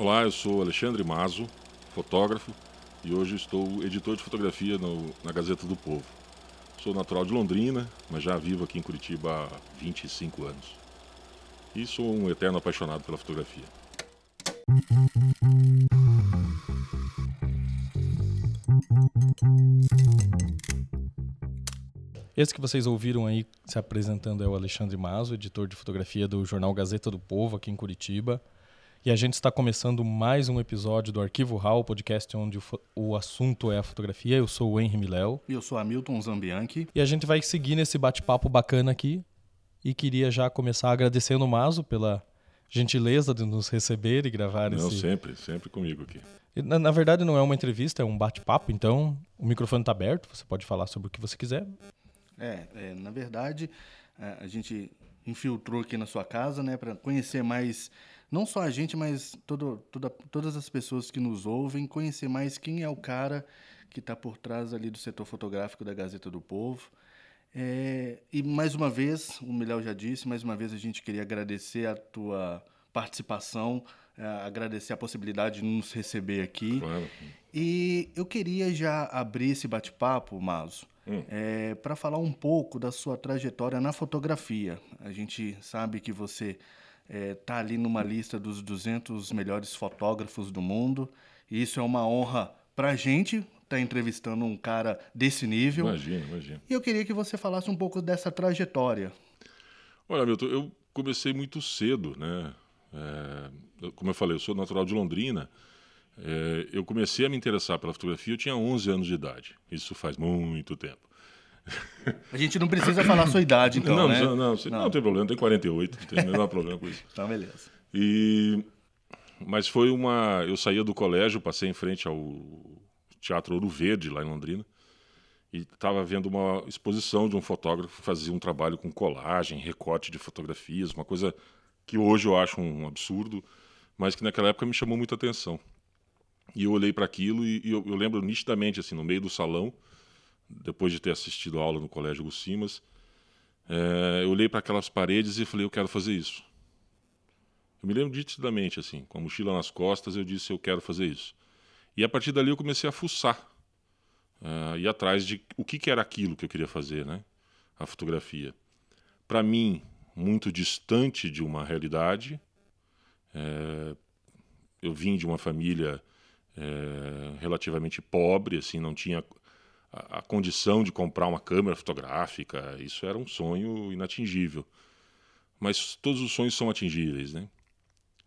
Olá, eu sou Alexandre Mazo, fotógrafo, e hoje estou editor de fotografia no, na Gazeta do Povo. Sou natural de Londrina, mas já vivo aqui em Curitiba há 25 anos. E sou um eterno apaixonado pela fotografia. Esse que vocês ouviram aí se apresentando é o Alexandre Mazo, editor de fotografia do jornal Gazeta do Povo, aqui em Curitiba. E a gente está começando mais um episódio do Arquivo RAW, podcast onde o, o assunto é a fotografia. Eu sou o Henry Miléo. E eu sou Hamilton Zambianchi. E a gente vai seguir nesse bate-papo bacana aqui. E queria já começar agradecendo o Mazo pela gentileza de nos receber e gravar Não, esse... sempre, sempre comigo aqui. Na, na verdade não é uma entrevista, é um bate-papo, então o microfone está aberto, você pode falar sobre o que você quiser. É, é na verdade, a gente infiltrou aqui na sua casa, né, para conhecer mais, não só a gente, mas todo, toda, todas as pessoas que nos ouvem, conhecer mais quem é o cara que está por trás ali do setor fotográfico da Gazeta do Povo. É, e mais uma vez, o Miléo já disse, mais uma vez a gente queria agradecer a tua participação, é, agradecer a possibilidade de nos receber aqui. Claro. E eu queria já abrir esse bate-papo, Mazo, Hum. é, para falar um pouco da sua trajetória na fotografia. A gente sabe que você está ali numa lista dos 200 melhores fotógrafos do mundo, e isso é uma honra para a gente estar tá entrevistando um cara desse nível. Imagina, imagina. E eu queria que você falasse um pouco dessa trajetória. Olha, Milton, eu comecei muito cedo, né? É, como eu falei, eu sou natural de Londrina. É, eu comecei a me interessar pela fotografia, eu tinha 11 anos de idade. Isso faz muito tempo. A gente não precisa falar a sua idade, então, não, né? não, não, você- não tem problema, tem 48, não tem o menor problema com isso. Então, beleza. E mas foi uma, eu saía do colégio, passei em frente ao Teatro Ouro Verde lá em Londrina e estava vendo uma exposição de um fotógrafo que fazia um trabalho com colagem, recorte de fotografias, uma coisa que hoje eu acho um absurdo, mas que naquela época me chamou muita atenção. E eu olhei para aquilo e, e eu, eu lembro nitidamente assim no meio do salão, depois de ter assistido a aula no colégio Gucimas, eh, eu olhei para aquelas paredes e falei eu quero fazer isso. Eu me lembro nitidamente, assim, com a mochila nas costas, eu disse, eu quero fazer isso. E a partir dali eu comecei a fuçar, uh, ir atrás de o que, que era aquilo que eu queria fazer, né? A fotografia. Para mim, muito distante de uma realidade. É, eu vim de uma família é, relativamente pobre, assim, não tinha a, condição de comprar uma câmera fotográfica. Isso era um sonho inatingível mas todos os sonhos são atingíveis, né?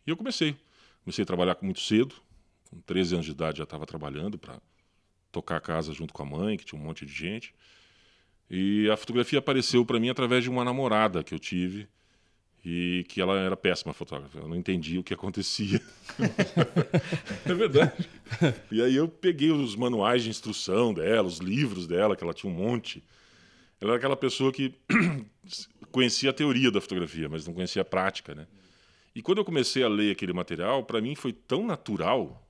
E eu comecei. Comecei a trabalhar muito cedo, com 13 anos de idade já estava trabalhando para tocar a casa junto com a mãe, que tinha um monte de gente. E a fotografia apareceu para mim através de uma namorada que eu tive e que ela era péssima fotógrafa. Eu não entendia o que acontecia. é verdade. E aí eu peguei os manuais de instrução dela, os livros dela, que ela tinha um monte. Ela era aquela pessoa que conhecia a teoria da fotografia, mas não conhecia a prática, né? E quando eu comecei a ler aquele material, para mim foi tão natural.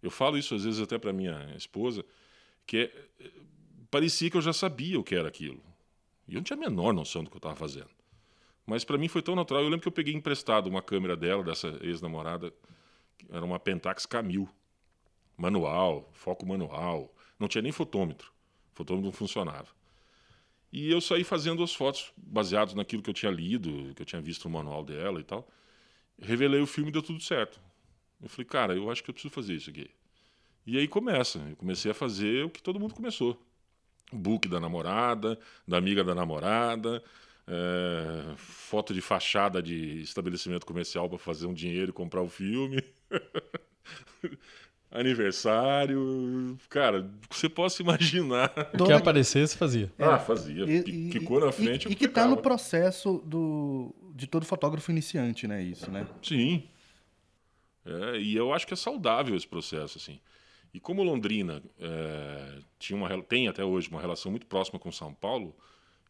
Eu falo isso às vezes até para minha esposa, que é, parecia que eu já sabia o que era aquilo. E eu não tinha a menor noção do que eu estava fazendo. Mas para mim foi tão natural. Eu lembro que eu peguei emprestado uma câmera dela, dessa ex-namorada, era uma Pentax K1000, manual, foco manual, não tinha nem fotômetro. O fotômetro não funcionava. E eu saí fazendo as fotos baseadas naquilo que eu tinha lido, que eu tinha visto no manual dela e tal. Revelei o filme e deu tudo certo. Eu falei, cara, eu acho que eu preciso fazer isso aqui. E aí começa. Eu comecei a fazer o que todo mundo começou. O book da namorada, da amiga da namorada, é, foto de fachada de estabelecimento comercial para fazer um dinheiro e comprar o filme. Aniversário. Cara, você possa imaginar. O que aparecesse, fazia. Ah, fazia. E- Qui- e- Quicou na e- frente. E, eu que está no processo do, de todo fotógrafo iniciante, né? Isso, né? Sim. É, e eu acho que é saudável esse processo, assim. E como Londrina é, tinha uma, tem até hoje uma relação muito próxima com São Paulo,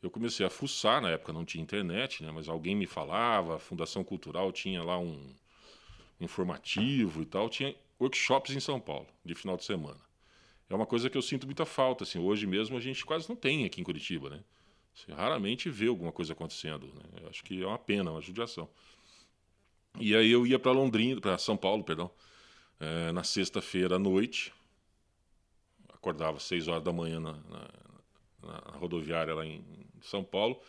eu comecei a fuçar, na época não tinha internet, né, mas alguém me falava, a Fundação Cultural tinha lá um informativo e tal, tinha workshops em São Paulo, de final de semana. É uma coisa que eu sinto muita falta, assim, hoje mesmo a gente quase não tem aqui em Curitiba, né? Você raramente vê alguma coisa acontecendo, né? Acho que é uma pena, uma judiação. E aí eu ia para Londrina, para São Paulo, perdão, é, na sexta-feira à noite. Acordava às seis horas da manhã na, na, na rodoviária lá em São Paulo.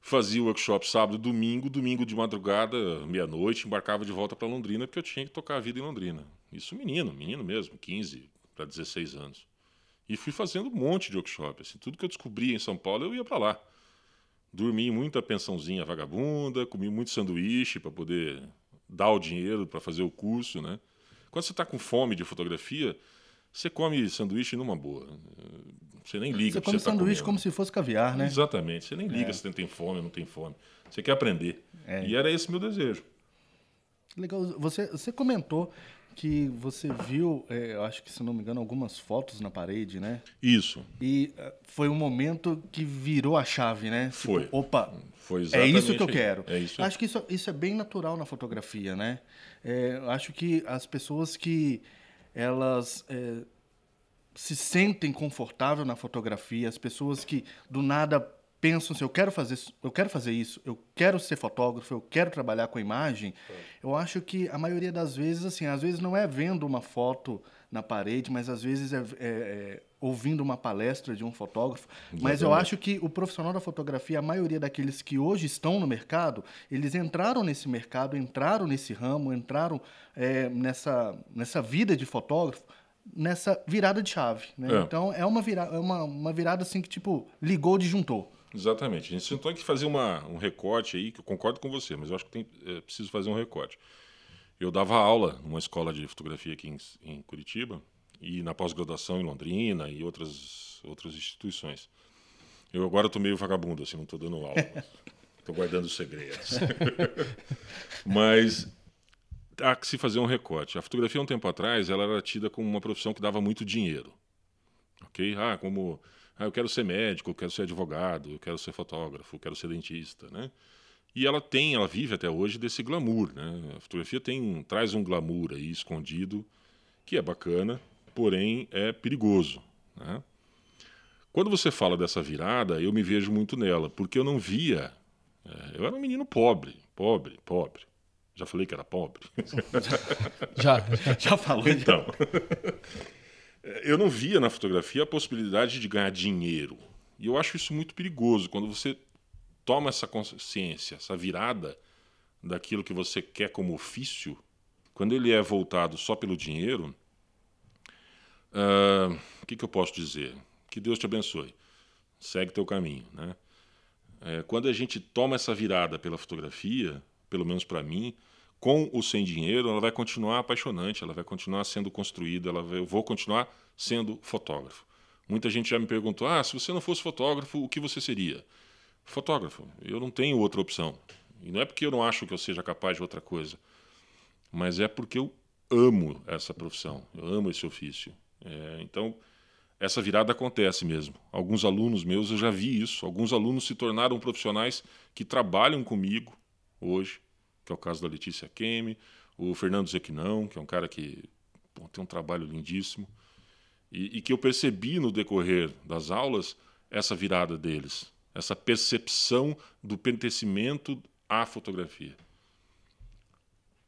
Fazia o workshop sábado domingo, domingo de madrugada, meia-noite, embarcava de volta para Londrina, porque eu tinha que tocar a vida em Londrina. Isso menino, menino mesmo, 15 para 16 anos. E fui fazendo um monte de workshop. Assim, tudo que eu descobria em São Paulo, eu ia para lá. Dormi muita pensãozinha vagabunda, comi muito sanduíche para poder dar o dinheiro para fazer o curso, né? Quando você está com fome de fotografia, você come sanduíche numa boa. Você nem liga. Você come você tá sanduíche como se fosse caviar, né? Exatamente. Você nem liga é. se tem fome ou não tem fome. Você quer aprender. É. E era esse meu desejo. Legal. Você, você comentou que você viu, é, eu acho que se não me engano, algumas fotos na parede, né? Isso. E uh, foi um momento que virou a chave, né? Tipo, foi. Opa, foi é isso que eu quero. É isso. Acho que isso, isso é bem natural na fotografia, né? É, acho que as pessoas que elas é, se sentem confortável na fotografia, as pessoas que do nada pensam assim, eu quero fazer, eu quero fazer isso, eu quero ser fotógrafo, eu quero trabalhar com imagem, é. eu acho que a maioria das vezes, assim, às vezes não é vendo uma foto na parede, mas às vezes é, é, é ouvindo uma palestra de um fotógrafo. Exatamente. Mas eu acho que o profissional da fotografia, a maioria daqueles que hoje estão no mercado, eles entraram nesse mercado, entraram nesse ramo, entraram é, nessa, nessa vida de fotógrafo nessa virada de chave, né? É. Então é uma virada, é uma, uma virada assim que tipo ligou o disjuntor. Exatamente. A gente tentou que fazer uma, um recorte aí, que eu concordo com você, mas eu acho que tem, é preciso fazer um recorte. Eu dava aula numa escola de fotografia aqui em, em Curitiba e na pós-graduação em Londrina e outras, outras instituições. Eu agora estou meio vagabundo, assim, não estou dando aula. Estou guardando os segredos. mas há que se fazer um recorte. A fotografia, um tempo atrás, ela era tida como uma profissão que dava muito dinheiro. Ok? Ah, como ah, eu quero ser médico, eu quero ser advogado, eu quero ser fotógrafo, eu quero ser dentista, né? E ela tem, ela vive até hoje desse glamour, né? A fotografia tem, traz um glamour aí escondido que é bacana, porém é perigoso, né? Quando você fala dessa virada, eu me vejo muito nela, porque eu não via. É, eu era um menino pobre, pobre, pobre. Já falei que era pobre. já, já falou. Então, eu não via na fotografia a possibilidade de ganhar dinheiro. E eu acho isso muito perigoso quando você toma essa consciência, essa virada daquilo que você quer como ofício, quando ele é voltado só pelo dinheiro, o uh, que, que, eu posso dizer? Que Deus te abençoe. Segue teu caminho, né? É, quando a gente toma essa virada pela fotografia, pelo menos para mim, com ou sem dinheiro, ela vai continuar apaixonante, ela vai continuar sendo construída, ela vai, eu vou continuar sendo fotógrafo. Muita gente já me perguntou: ah, se você não fosse fotógrafo, o que você seria? Fotógrafo. Eu não tenho outra opção. E não é porque eu não acho que eu seja capaz de outra coisa, mas é porque eu amo essa profissão, eu amo esse ofício. É, então, essa virada acontece mesmo. Alguns alunos meus, eu já vi isso. Alguns alunos se tornaram profissionais que trabalham comigo hoje que é o caso da Letícia Kemi, o Fernando Zequinão, que é um cara que bom, tem um trabalho lindíssimo, e, e, que eu percebi no decorrer das aulas essa virada deles, essa percepção do pertencimento à fotografia.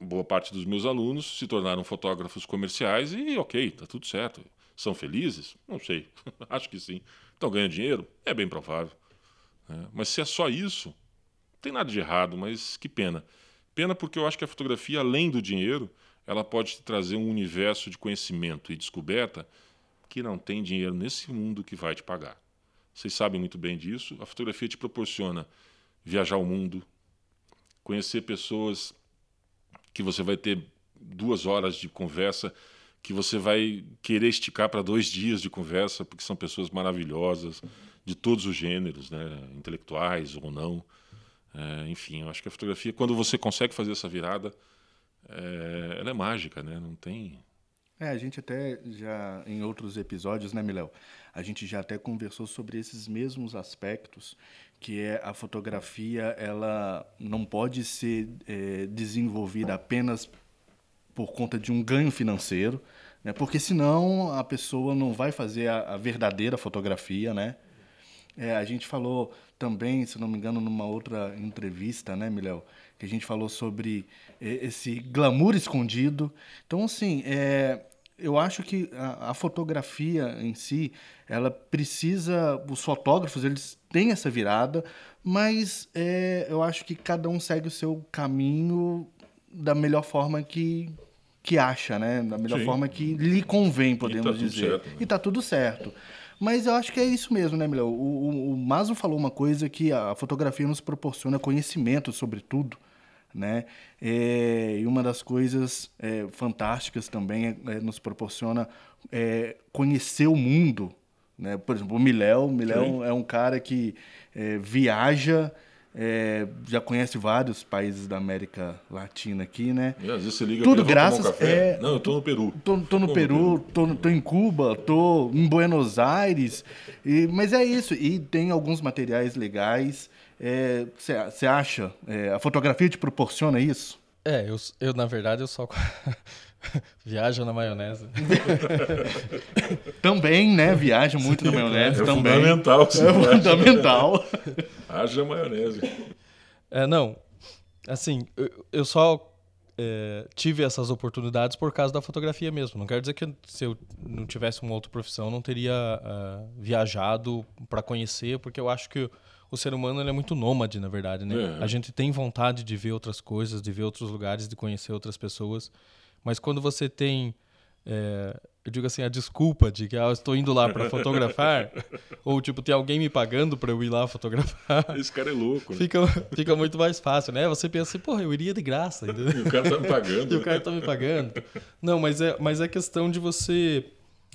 Boa parte dos meus alunos se tornaram fotógrafos comerciais e, ok, está tudo certo. São felizes? Não sei, acho que sim. Estão ganhando dinheiro? É bem provável. É, mas se é só isso, não tem nada de errado, mas que pena. Pena porque eu acho que a fotografia, além do dinheiro, ela pode te trazer um universo de conhecimento e descoberta que não tem dinheiro nesse mundo que vai te pagar. Vocês sabem muito bem disso. A fotografia te proporciona viajar o mundo, conhecer pessoas que você vai ter duas horas de conversa, que você vai querer esticar para dois dias de conversa, porque são pessoas maravilhosas, de todos os gêneros, né? intelectuais ou não. É, enfim, eu acho que a fotografia, quando você consegue fazer essa virada, é, ela é mágica, né? Não tem. É, a gente até já em outros episódios, né, Miléo? A gente já até conversou sobre esses mesmos aspectos, que é a fotografia, ela não pode ser é, desenvolvida apenas por conta de um ganho financeiro, né? Porque senão a pessoa não vai fazer a, a verdadeira fotografia, né? É, a gente falou também, se não me engano, numa outra entrevista, né, Miléo? Que a gente falou sobre é, esse glamour escondido. Então, assim, é, eu acho que a, a, fotografia em si, ela precisa, os fotógrafos, eles têm essa virada, mas é, eu acho que cada um segue o seu caminho da melhor forma que, que acha, né? Da melhor Sim. forma que lhe convém, podemos e tá dizer. Certo, né? E tá tudo certo. Mas eu acho que é isso mesmo, né, Milão? O, o, o Maso falou uma coisa que a fotografia nos proporciona conhecimento sobre tudo, né? É, e uma das coisas é, fantásticas também é, é nos proporciona é, conhecer o mundo, né? Por exemplo, o Miléo, o Miléo é um cara que é, viaja é, já conhece vários países da América Latina aqui, né? E às vezes você liga Tudo graças. Um é, Não, eu tô no Peru. Tô, tô no Peru, Tô, tô em Cuba, tô em Buenos Aires. E, mas é isso. E tem alguns materiais legais. Você é, acha? É, a fotografia te proporciona isso? É, eu, eu na verdade eu só Viaja na maionese. também, né? Viaja muito na maionese. É também. fundamental. Sim, é fundamental. Haja maionese. É, não. Assim, eu, eu só é, tive essas oportunidades por causa da fotografia mesmo. Não quero dizer que se eu não tivesse uma outra profissão, não teria uh, viajado para conhecer, porque eu acho que o ser humano é muito nômade, na verdade. Né? É. A gente tem vontade de ver outras coisas, de ver outros lugares, de conhecer outras pessoas. Mas quando você tem, é, eu digo assim, a desculpa de que ah, eu estou indo lá para fotografar, ou tipo, tem alguém me pagando para eu ir lá fotografar. Esse cara é louco. Né? Fica, fica muito mais fácil, né? Você pensa assim, porra, eu iria de graça. Entendeu? E o cara tá me pagando. e o cara tá me pagando. Não, mas é, mas é questão de você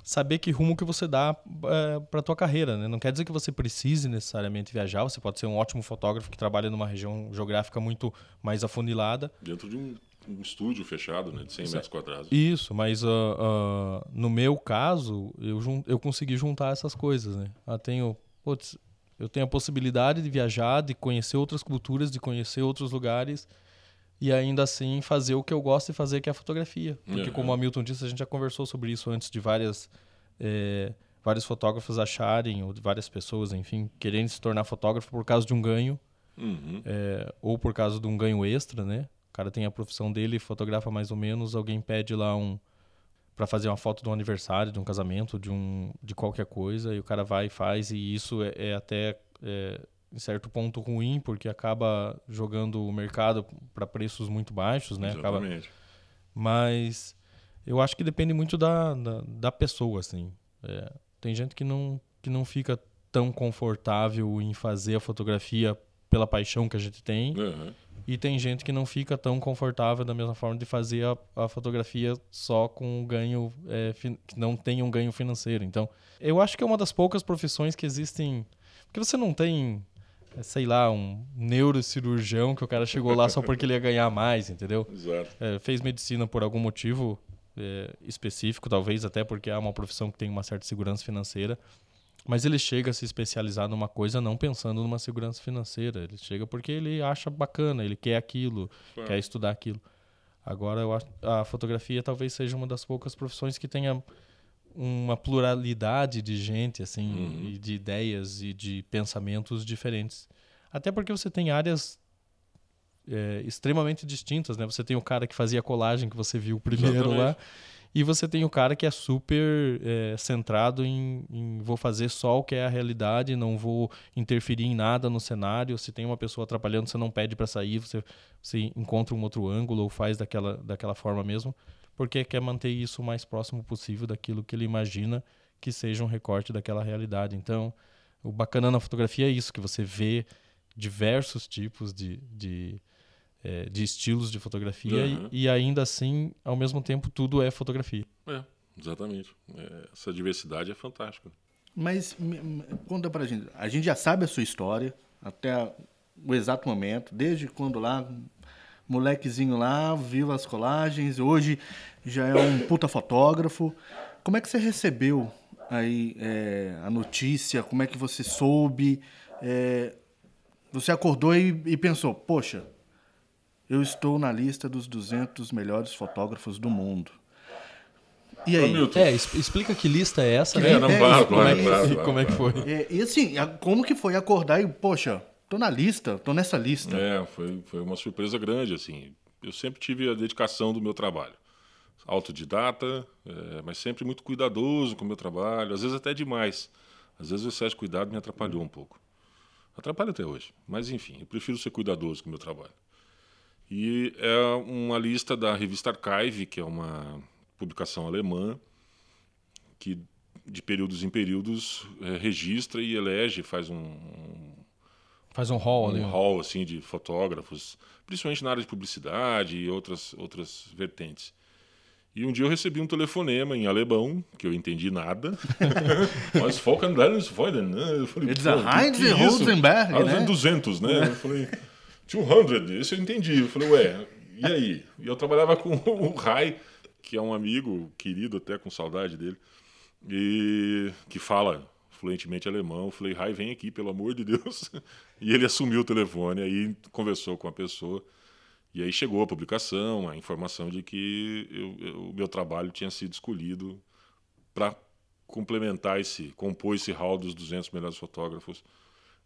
saber que rumo que você dá é, para tua carreira, né? Não quer dizer que você precise necessariamente viajar, você pode ser um ótimo fotógrafo que trabalha numa região geográfica muito mais afunilada. Dentro de um um estúdio fechado, né, de 100 metros quadrados. Isso, mas uh, uh, no meu caso, eu, eu consegui juntar essas coisas, né? Eu tenho, putz, eu tenho a possibilidade de viajar, de conhecer outras culturas, de conhecer outros lugares e ainda assim fazer o que eu gosto de fazer, que é a fotografia. Porque, uhum. como o Hamilton disse, a gente já conversou sobre isso antes de várias... É, vários fotógrafos acharem, ou várias pessoas, enfim, querendo se tornar fotógrafo por causa de um ganho, uhum. é, ou por causa de um ganho extra, né? O cara tem a profissão dele, fotografa mais ou menos, alguém pede lá um para fazer uma foto de um aniversário, de um casamento, de um de qualquer coisa, e o cara vai e faz e isso é, é até é, em certo ponto ruim porque acaba jogando o mercado para preços muito baixos, né? Exatamente. Acaba... Mas eu acho que depende muito da, da, da pessoa, assim. É, tem gente que não que não fica tão confortável em fazer a fotografia pela paixão que a gente tem. Uhum. E tem gente que não fica tão confortável da mesma forma de fazer a, a fotografia só com um ganho, é, que não tem um ganho financeiro. Então, eu acho que é uma das poucas profissões que existem. Porque você não tem, sei lá, um neurocirurgião que o cara chegou lá só porque ele ia ganhar mais, entendeu? Exato. É, fez medicina por algum motivo é, específico, talvez até porque é uma profissão que tem uma certa segurança financeira. Mas ele chega a se especializar numa coisa não pensando numa segurança financeira. Ele chega porque ele acha bacana, ele quer aquilo, é. quer estudar aquilo. Agora, eu acho, a fotografia talvez seja uma das poucas profissões que tenha uma pluralidade de gente, assim, uhum. e de ideias e de pensamentos diferentes. Até porque você tem áreas é, extremamente distintas, né? Você tem o cara que fazia colagem que você viu primeiro Exatamente. lá e você tem o cara que é super é, centrado em, em, vou fazer só o que é a realidade, não vou interferir em nada no cenário. Se tem uma pessoa atrapalhando, você não pede para sair, você, você encontra um outro ângulo ou faz daquela, daquela forma mesmo, porque quer manter isso o mais próximo possível daquilo que ele imagina que seja um recorte daquela realidade. Então, o bacana na fotografia é isso, que você vê diversos tipos de, de é, de estilos de fotografia uhum. e, e, ainda assim, ao mesmo tempo, tudo é fotografia. É, exatamente. É, essa diversidade é fantástica. Mas conta pra gente, a gente já sabe a sua história até o exato momento, desde quando lá, molequezinho lá, viu as colagens, hoje já é um puta fotógrafo. Como é que você recebeu aí é, a notícia? Como é que você soube? É, você acordou e, e pensou, poxa, eu estou na lista dos 200 melhores fotógrafos do mundo. E aí? É, explica que lista é essa, Que né? É, não, É, claro, claro, como é- E claro, como é que foi? É, e assim, como que foi acordar e, poxa, tô na lista, tô nessa lista. É, foi, foi uma surpresa grande, assim. Eu sempre tive a dedicação do meu trabalho. Autodidata, é, mas sempre muito cuidadoso com o meu trabalho, às vezes até demais. Às vezes o excesso de cuidado me atrapalhou um pouco. Atrapalha até hoje, mas enfim, eu prefiro ser cuidadoso com o meu trabalho. E é uma lista da revista Archive, que é uma publicação alemã, que de períodos em períodos é, registra e elege, faz um, um Faz um hall ali. um hall assim de fotógrafos, principalmente na área de publicidade e outras outras vertentes. E um dia eu recebi um telefonema em alemão, que eu entendi nada. Mas Volkan Daniels Freuden, né? Eu falei, It's "Pô, a Heinz é isso?" Rosenberg, Ah, né? 200, né? Eu falei, 200, isso eu entendi. Eu falei, ué, e aí? E eu trabalhava com o Rai, que é um amigo querido, até com saudade dele, e que fala fluentemente alemão. Eu falei, Rai, vem aqui, pelo amor de Deus. E ele assumiu o telefone, aí conversou com a pessoa. E aí chegou a publicação, a informação de que o meu trabalho tinha sido escolhido para complementar esse, compor esse hall dos 200 melhores fotógrafos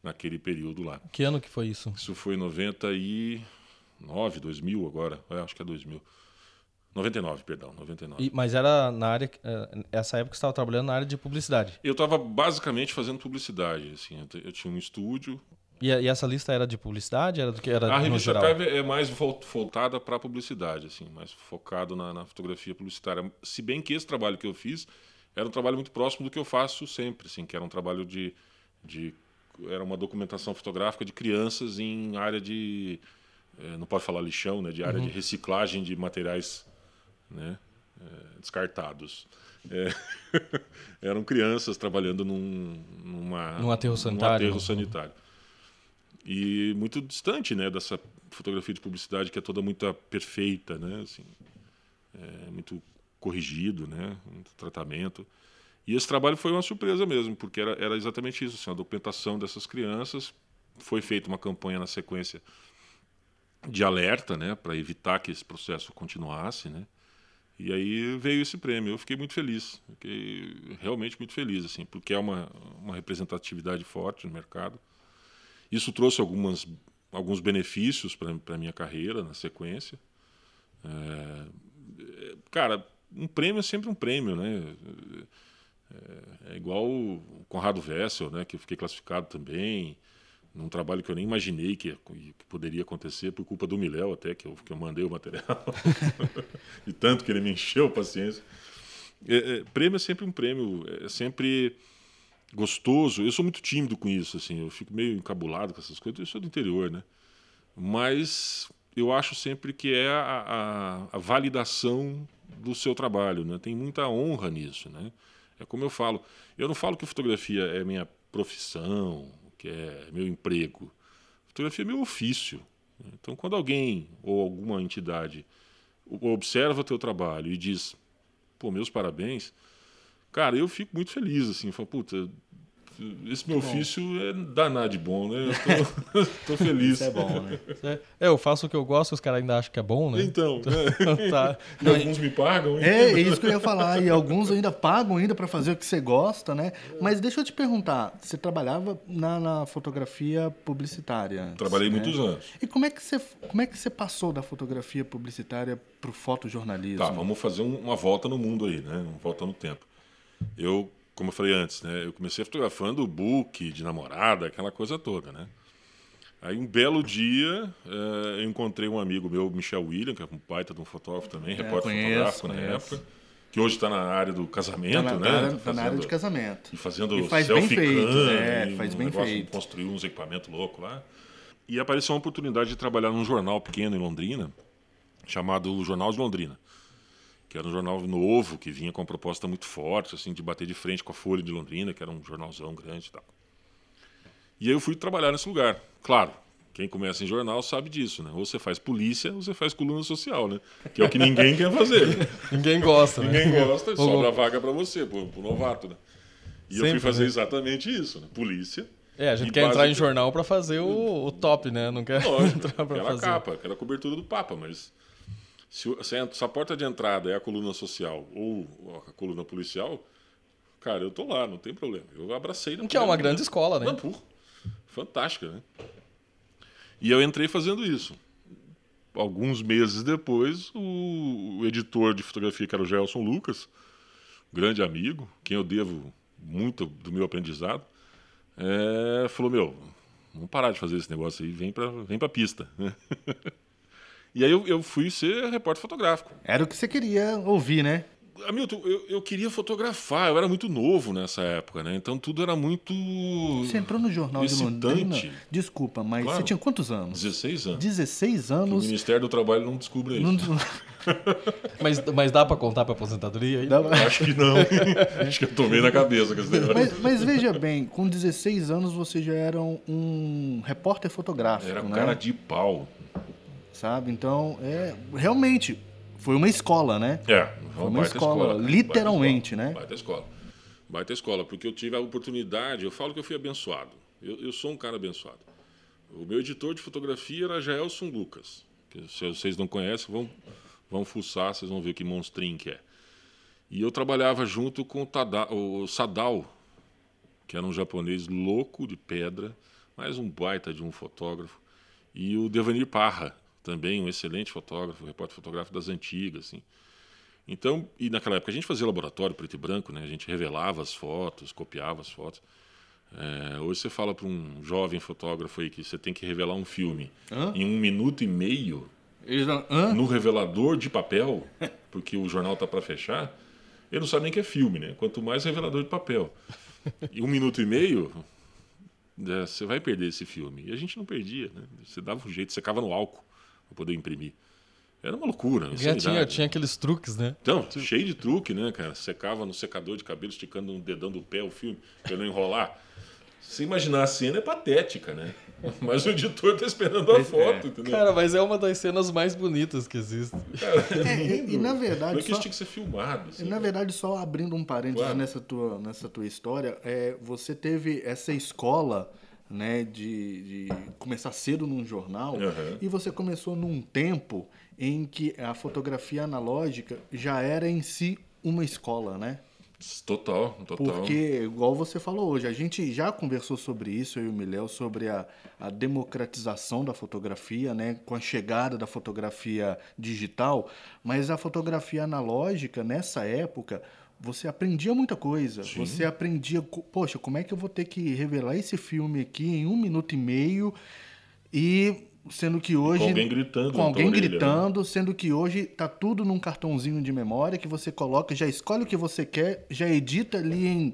naquele período lá. Que ano que foi isso? Isso foi em 99, 2000 agora, é, acho que é 2000. 99, perdão, 99. E- mas era na área. eh, Essa época você estava trabalhando na área de publicidade. Eu estava basicamente fazendo publicidade, assim, eu, eu tinha um estúdio. E, e essa lista era de publicidade? Era do que era A revista? Archive é mais vol- voltada para publicidade, assim, mais focado na, na fotografia publicitária. Se bem que esse trabalho que eu fiz era um trabalho muito próximo do que eu faço sempre, assim, que era um trabalho de, de era uma documentação fotográfica de crianças em área de eh, não pode falar lixão, né, de área de reciclagem de materiais, né, eh, descartados. É, eram crianças trabalhando num, numa, Num aterro sanitário. Num aterro sanitário. E muito distante, né, dessa fotografia de publicidade que é toda muito perfeita, né, assim, é muito corrigido, né, muito tratamento. E esse trabalho foi uma surpresa mesmo, porque era, era exatamente isso, assim, a documentação dessas crianças. Foi feita uma campanha na sequência de alerta, né, para evitar que esse processo continuasse, né. E aí veio esse prêmio. Eu fiquei muito feliz, fiquei realmente muito feliz, assim, porque é uma, uma representatividade forte no mercado. Isso trouxe algumas, alguns benefícios para a minha carreira na sequência. É, cara, um prêmio é sempre um prêmio, né? É, é igual o Conrado Wessel, né? Que eu fiquei classificado também num trabalho que eu nem imaginei que, que poderia acontecer por culpa do Miléo até que eu, que eu mandei o material e tanto que ele me encheu a paciência. É, é, prêmio é sempre um prêmio, é sempre gostoso. Eu sou muito tímido com isso, assim, eu fico meio encabulado com essas coisas. Eu sou do interior, né? Mas eu acho sempre que é a, a, a validação do seu trabalho, né? Tem muita honra nisso, né? É como eu falo. Eu não falo que fotografia é minha profissão, que é meu emprego. Fotografia é meu ofício. Então, quando alguém ou alguma entidade observa teu trabalho e diz, pô, meus parabéns, cara, eu fico muito feliz, assim, falo, puta, esse meu ofício é danado de bom, né? Eu tô, tô feliz. Isso é bom, né? É, eu faço o que eu gosto, os caras ainda acham que é bom, né? Então, né? Tá. E alguns me pagam? É, é isso que eu ia falar. E alguns ainda pagam ainda para fazer o que você gosta, né? Mas deixa eu te perguntar, você trabalhava na, na fotografia publicitária? antes, Trabalhei né? muitos anos. E como é que você, como é que você passou da fotografia publicitária para o fotojornalismo? Tá, vamos fazer um- uma volta no mundo aí, né? Uma volta no tempo. Eu, como eu falei antes, né? Eu comecei fotografando book de namorada, aquela coisa toda, né? Aí um belo dia eh, eu encontrei um amigo meu, Michel William, que é um baita de um fotógrafo também, repórter conheço, fotográfico na conheço. época, que hoje está na área do casamento, Tá na, né? tá na- tá na área de casamento. e fazendo E faz bem selfie feito, cam, é, e faz um bem negócio, feito. Construiu uns equipamentos loucos lá. E apareceu uma oportunidade de trabalhar num jornal pequeno em Londrina, chamado Jornal de Londrina. Que era um jornal novo, que vinha com uma proposta muito forte, assim, de bater de frente com a Folha de Londrina, que era um jornalzão grande e tal. E aí eu fui trabalhar nesse lugar. Claro, quem começa em jornal sabe disso, né? Ou você faz polícia, ou você faz coluna social, né? Que é o que ninguém quer fazer. Ninguém gosta, né? Ninguém gosta, Ô, sobra a vaga para você, pro, pro novato, né? E eu Sempre, fui fazer né? exatamente isso, né? Polícia. É, a gente quer entrar em jornal pra fazer o, o top, né? Não quer Lógico, entrar aquela fazer. capa, aquela cobertura do Papa, mas Se, se a porta de entrada é a coluna social ou a coluna policial, cara, eu tô lá, não tem problema. Eu abracei. Que é uma grande escola, né? Fantástica, né? E eu entrei fazendo isso. Alguns meses depois, o, o editor de fotografia, que era o Gelson Lucas, grande amigo, quem eu devo muito do meu aprendizado, é, falou: Meu, vamos parar de fazer esse negócio aí, vem pra, vem pra pista. e aí eu, eu fui ser repórter fotográfico. Era o que você queria ouvir, né? Hamilton, eu, eu queria fotografar, eu era muito novo nessa época, né? Então tudo era muito. Você entrou no Jornal excitante. de Londrina. Desculpa, mas Claro. você tinha quantos anos? 16 anos. 16 O anos. Ministério do Trabalho não descobre isso. Não- Mas, mas dá pra contar pra aposentadoria aí? Dá- Acho que não. Acho que eu tomei na cabeça com esse negócio. Mas, mas veja bem, com 16 anos você já era um, um repórter fotográfico, Era né? cara de pau. Sabe? Então, é, realmente, foi uma escola, né? É, Foi uma baita escola, cara. literalmente, Baita né? escola, Baita escola. Baita escola, porque eu tive a oportunidade, eu falo que eu fui abençoado. Eu, eu sou um cara abençoado. O meu editor de fotografia era Jaelson Lucas. Que se vocês não conhecem, vão, vão fuçar, vocês vão ver que monstrinho que é. E eu trabalhava junto com o, Tada- o Sadal, que era um japonês louco de pedra, mais um baita de um fotógrafo. E o Devanir Parra, também um excelente fotógrafo, repórter fotográfico das antigas, assim. Então, e naquela época a gente fazia laboratório preto e branco, né? A gente revelava as fotos, copiava as fotos. É, hoje você fala para um jovem fotógrafo aí que você tem que revelar um filme Hã? em um minuto e meio não- no revelador de papel, porque o jornal tá para fechar, ele não sabe nem que é filme, né? Quanto mais revelador de papel. E um minuto e meio, né, você vai perder esse filme. E a gente não perdia, né? Você dava um jeito, secava no álcool para poder imprimir. Era uma loucura, uma Já tinha, tinha aqueles truques, né? Então, cheio de truque, né, cara? Secava no secador de cabelo, esticando um dedão do pé o filme, pra não enrolar. Se imaginar a cena é patética, né? Mas o editor tá esperando a foto, entendeu? Cara, mas é uma das cenas mais bonitas que existem. É, e, e na verdade, Como é que só, isso tinha que ser filmado? assim, e na verdade, só abrindo um parênteses Claro. nessa, tua, nessa tua história, é, você teve essa escola né, de, de começar cedo num jornal Aham. e você começou num tempo em que a fotografia analógica já era em si uma escola, né? Total, total. Porque, igual você falou hoje, a gente já conversou sobre isso, eu e o Miléo, sobre a, a democratização da fotografia, né? Com a chegada da fotografia digital, mas a fotografia analógica, nessa época, você aprendia muita coisa. Sim. Você aprendia, poxa, como é que eu vou ter que revelar esse filme aqui em um minuto e meio e sendo que hoje Com alguém gritando. com alguém orelha, né? gritando, sendo que hoje tá tudo num cartãozinho de memória que você coloca, já escolhe o que você quer, já edita ali em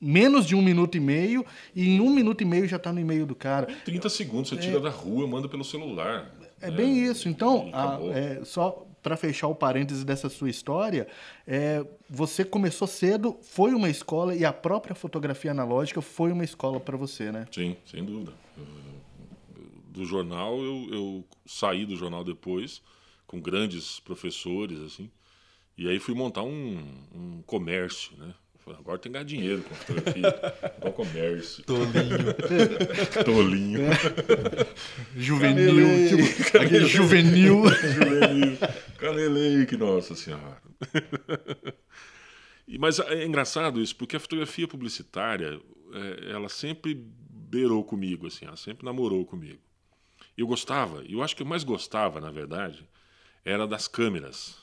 menos de um minuto e meio e em um minuto e meio já tá no e-mail do cara. 30 segundos, você tira da rua, manda pelo celular. É né? bem isso. Então, a- é, só para fechar o parêntese dessa sua história, é, você começou cedo, foi uma escola e a própria fotografia analógica foi uma escola para você, né? Sim, sem dúvida. Do jornal, eu, eu saí do jornal depois, com grandes professores, assim, e aí fui montar um, um comércio, né? Falei, Agora tem que ganhar dinheiro com fotografia. Qual comércio? Tolinho. Tolinho. Juvenil, tipo, aquele juvenil. Juvenil. Caneleque, nossa senhora. Mas é engraçado isso, porque a fotografia publicitária, é, ela sempre beirou comigo, assim, ela sempre namorou comigo. Eu gostava, e eu acho que eu mais gostava, na verdade, era das câmeras.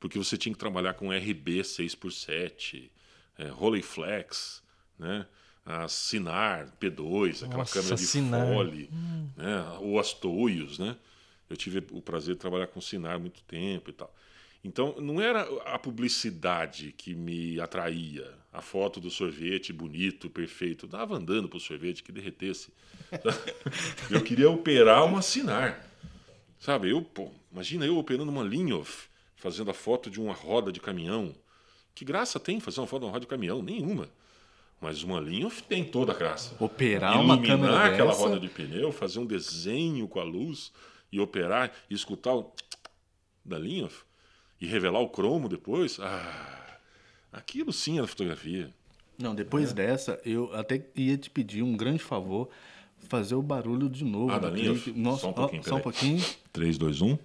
Porque você tinha que trabalhar com RB 6x7, é, Rolleiflex, né? A Sinar P2, aquela Nossa, câmera de Sinar. fole, né? ou as Toyos, né? Eu tive o prazer de trabalhar com Sinar há muito tempo e tal. Então, não era a publicidade que me atraía, a foto do sorvete bonito, perfeito. Eu dava andando pro sorvete que derretesse. eu queria operar uma Sinar. Sabe, eu, pô, imagina eu operando uma Linhof, fazendo a foto de uma roda de caminhão. Que graça tem fazer uma foto de uma roda de caminhão? Nenhuma. Mas uma Linhof tem toda a graça. Operar uma Iluminar câmera aquela dessa. roda de pneu, fazer um desenho com a luz e operar e escutar o da Linhof e revelar o cromo depois. Ah, aquilo sim era fotografia. Não, É. depois dessa, eu até ia te pedir um grande favor, fazer o barulho de novo. Ah, da linha? Nossa, Só um ó, pouquinho, só um pouquinho. 3, 2, 1.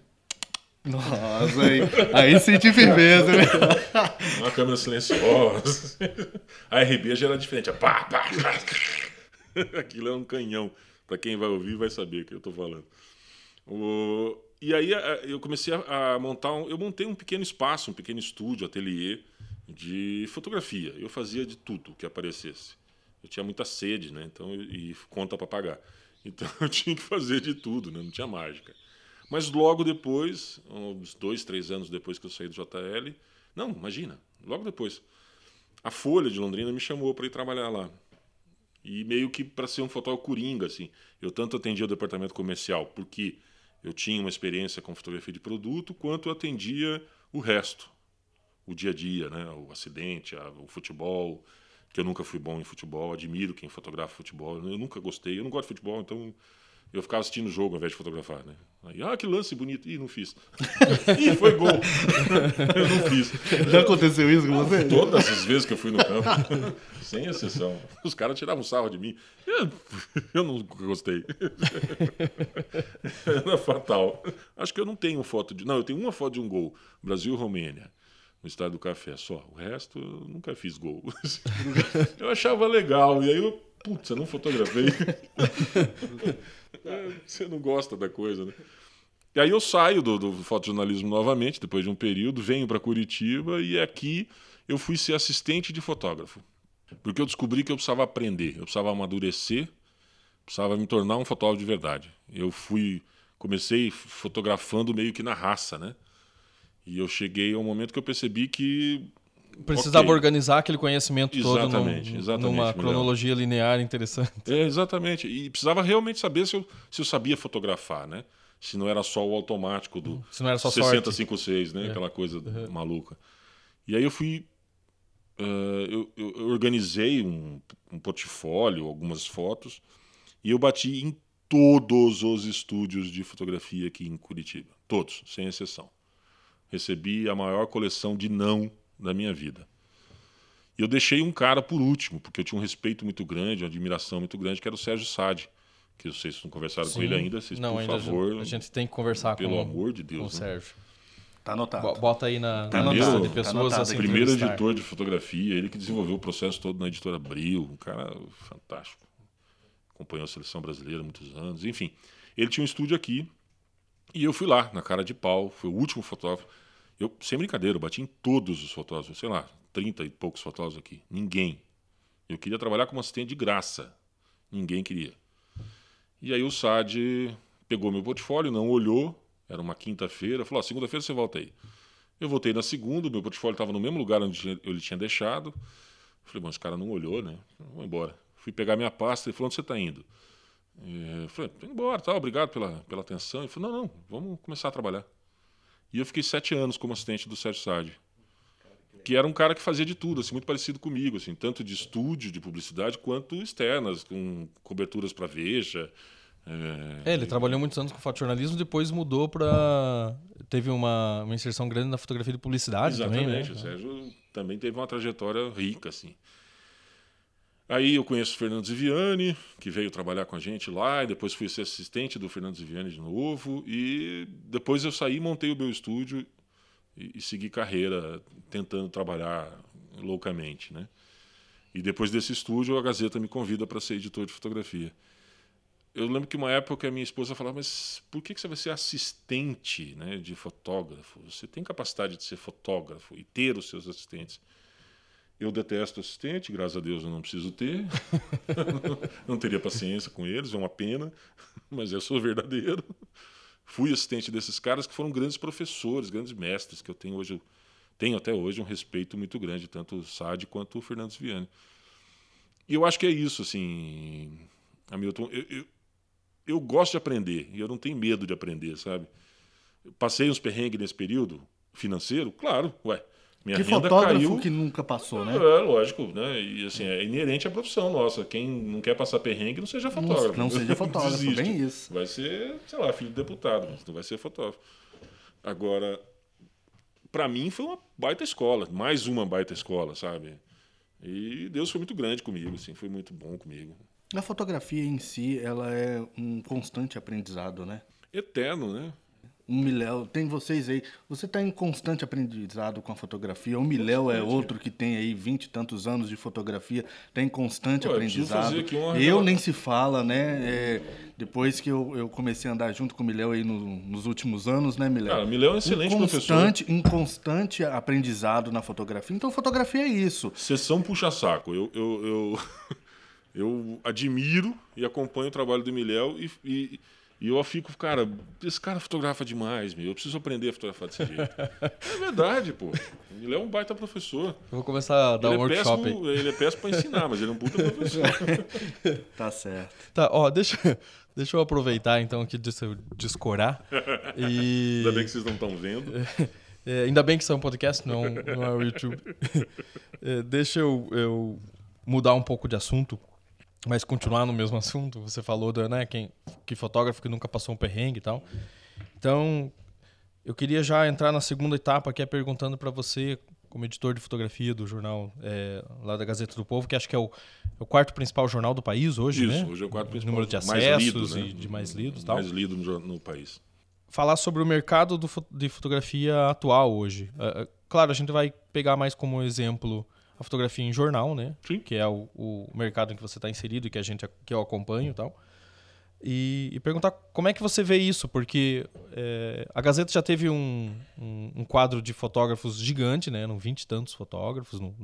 Nossa, aí, aí senti firmeza, né? Uma câmera silenciosa. A RB já era diferente. Pá, pá, pá. Aquilo é um canhão. Para quem vai ouvir, vai saber o que eu estou falando. O... E aí eu comecei a, montar. Um... Eu montei um pequeno espaço, um pequeno estúdio, ateliê de fotografia. Eu fazia de tudo que aparecesse. Eu tinha muita sede, né? Então, e conta para pagar. Então eu tinha que fazer de tudo, né? Não tinha mágica. Mas logo depois, uns dois, três anos depois que eu saí do JL, não, imagina, logo depois, a Folha de Londrina me chamou para ir trabalhar lá. E meio que para ser um fotógrafo coringa, assim. Eu tanto atendia o departamento comercial, porque eu tinha uma experiência com fotografia de produto, quanto atendia o resto, o dia a dia, né? O acidente, o futebol, que eu nunca fui bom em futebol, admiro quem fotografa futebol, eu nunca gostei, eu não gosto de futebol, então eu ficava assistindo o jogo ao invés de fotografar, né? Aí, ah, que lance bonito. Ih, não fiz. Ih, foi gol. eu não fiz. Já aconteceu isso com você? Todas as vezes que eu fui no campo, sem exceção. Os caras tiravam sarro de mim. Eu, eu não gostei. Era fatal. Acho que eu não tenho foto de. Não, eu tenho uma foto de um gol. Brasil-Romênia. No estádio do café só. O resto, eu nunca fiz gol. Eu achava legal. E aí eu, putz, eu não fotografei. Você não gosta da coisa, né? E aí eu saio do, do fotojornalismo novamente, depois de um período, venho para Curitiba e aqui eu fui ser assistente de fotógrafo. Porque eu descobri que eu precisava aprender, eu precisava amadurecer, precisava me tornar um fotógrafo de verdade. Eu fui, comecei fotografando meio que na raça, né? E eu cheguei a um momento que eu percebi que Precisava okay. organizar aquele conhecimento exatamente, todo num, exatamente, numa melhor. cronologia linear interessante. É, exatamente. E precisava realmente saber se eu, se eu sabia fotografar, né? Se não era só o automático do se não era só 6056, né? É. Aquela coisa uhum. maluca. E aí eu fui. Uh, eu, eu, organizei um, um portfólio, algumas fotos, e eu bati em todos os estúdios de fotografia aqui em Curitiba. Todos, sem exceção. Recebi a maior coleção de não da minha vida. E eu deixei um cara por último, porque eu tinha um respeito muito grande, uma admiração muito grande, que era o Sérgio Sade. Que vocês não conversaram Sim. com ele ainda, vocês, não, por ainda favor. A gente tem que conversar pelo com, amor de Deus, com o né? Sérgio. Tá anotado. Bota aí na, na primeiro, de pessoas tá assim. Primeiro editor de fotografia, ele que desenvolveu o processo todo na editora Abril, um cara fantástico. Acompanhou a seleção brasileira há muitos anos, enfim. Ele tinha um estúdio aqui e eu fui lá, na cara de pau, foi o último fotógrafo. Eu, sem brincadeira, eu bati em todos os fotógrafos, sei lá, 30 e poucos fotógrafos aqui. Ninguém. Eu queria trabalhar como assistente de graça. Ninguém queria. E aí o SAD pegou meu portfólio, não olhou, era uma quinta-feira, falou: segunda-feira você volta aí. Eu voltei na segunda, meu portfólio estava no mesmo lugar onde eu lhe tinha deixado. Falei, bom, esse cara não olhou, né? Vou embora. Fui pegar minha pasta e falou: onde você está indo? Eu falei, embora, tá, obrigado pela, pela atenção. Ele falou: não, não, vamos começar a trabalhar. E eu fiquei sete anos como assistente do Sérgio Sade. Que era um cara que fazia de tudo, assim, muito parecido comigo, assim, tanto de estúdio, de publicidade, quanto externas, com coberturas para Veja. É, é, ele e... trabalhou muitos anos com fotojornalismo, depois mudou para. Teve uma, uma inserção grande na fotografia de publicidade Exatamente, também. Né? O Sérgio também teve uma trajetória rica, assim. Aí eu conheço o Fernando Ziviani, que veio trabalhar com a gente lá, e depois fui ser assistente do Fernando Ziviani de novo, e depois eu saí, montei o meu estúdio e, e segui carreira tentando trabalhar loucamente, né? E depois desse estúdio, a Gazeta me convida para ser editor de fotografia. Eu lembro que uma época a minha esposa falava, mas por que você vai ser assistente né, de fotógrafo? Você tem capacidade de ser fotógrafo e ter os seus assistentes. Eu detesto assistente, graças a Deus eu não preciso ter. não teria paciência com eles, é uma pena, mas eu sou verdadeiro. Fui assistente desses caras que foram grandes professores, grandes mestres, que eu tenho hoje, tenho até hoje um respeito muito grande, tanto o Sade quanto o Fernando Vianney. E eu acho que é isso, assim, Hamilton. Eu, eu, eu gosto de aprender e eu não tenho medo de aprender, sabe? Passei uns perrengues nesse período financeiro, claro, ué minha fotógrafo caiu. que nunca passou, né? É, lógico, né? E assim, é inerente à profissão nossa. Quem não quer passar perrengue, não seja fotógrafo. Não, não seja fotógrafo, bem isso. Vai ser, sei lá, filho de deputado, mas não vai ser fotógrafo. Agora, para mim foi uma baita escola, mais uma baita escola, sabe? E Deus foi muito grande comigo, assim, foi muito bom comigo. A fotografia em si, ela é um constante aprendizado, né? Eterno, né? Um Miléo, tem vocês aí. Você está em constante aprendizado com a fotografia. O Miléo é outro que tem aí vinte e tantos anos de fotografia, tem constante Pô, eu preciso aprendizado. Eu nem se fala, né? É, depois que eu, eu comecei a andar junto com o Miléo aí no- nos últimos anos, né, Miléo? Cara, o Miléo é um excelente professor. constante, um constante aprendizado na fotografia. Então, fotografia é isso. Sessão puxa-saco. Eu, eu, eu, eu admiro e acompanho o trabalho do Miléo e, e, e eu fico, cara, esse cara fotografa demais, meu. Eu preciso aprender a fotografar desse jeito. é verdade, pô. Miléo é um baita professor. Eu vou começar a dar ele, um é workshop péssimo, ele é péssimo pra ensinar, mas ele é um puta professor. Tá certo. Tá, ó, deixa, deixa eu aproveitar então aqui de eu descorar. E... Ainda bem que vocês não estão vendo. É, ainda bem que isso é um podcast, não, não é o YouTube. É, deixa eu, eu mudar um pouco de assunto, mas continuar no mesmo assunto. Você falou da, né, quem, que fotógrafo que nunca passou um perrengue e tal. Então, eu queria já entrar na segunda etapa, que é perguntando para você, como editor de fotografia do jornal é, lá da Gazeta do Povo, que acho que é o, é o quarto principal jornal do país hoje, Isso, né? hoje é o quarto principal. Número de mais acessos lido, né? e de mais lidos tal Mais lido no, no país. falar sobre o mercado do de fotografia atual hoje. É, é, claro, a gente vai pegar mais como exemplo a fotografia em jornal, né? Sim. Que é o, o mercado em que você está inserido e que a gente que eu acompanho e tal. E, e perguntar como é que você vê isso, porque é, a Gazeta já teve um, um, um quadro de fotógrafos gigante, né? Eram 20 e tantos fotógrafos, no-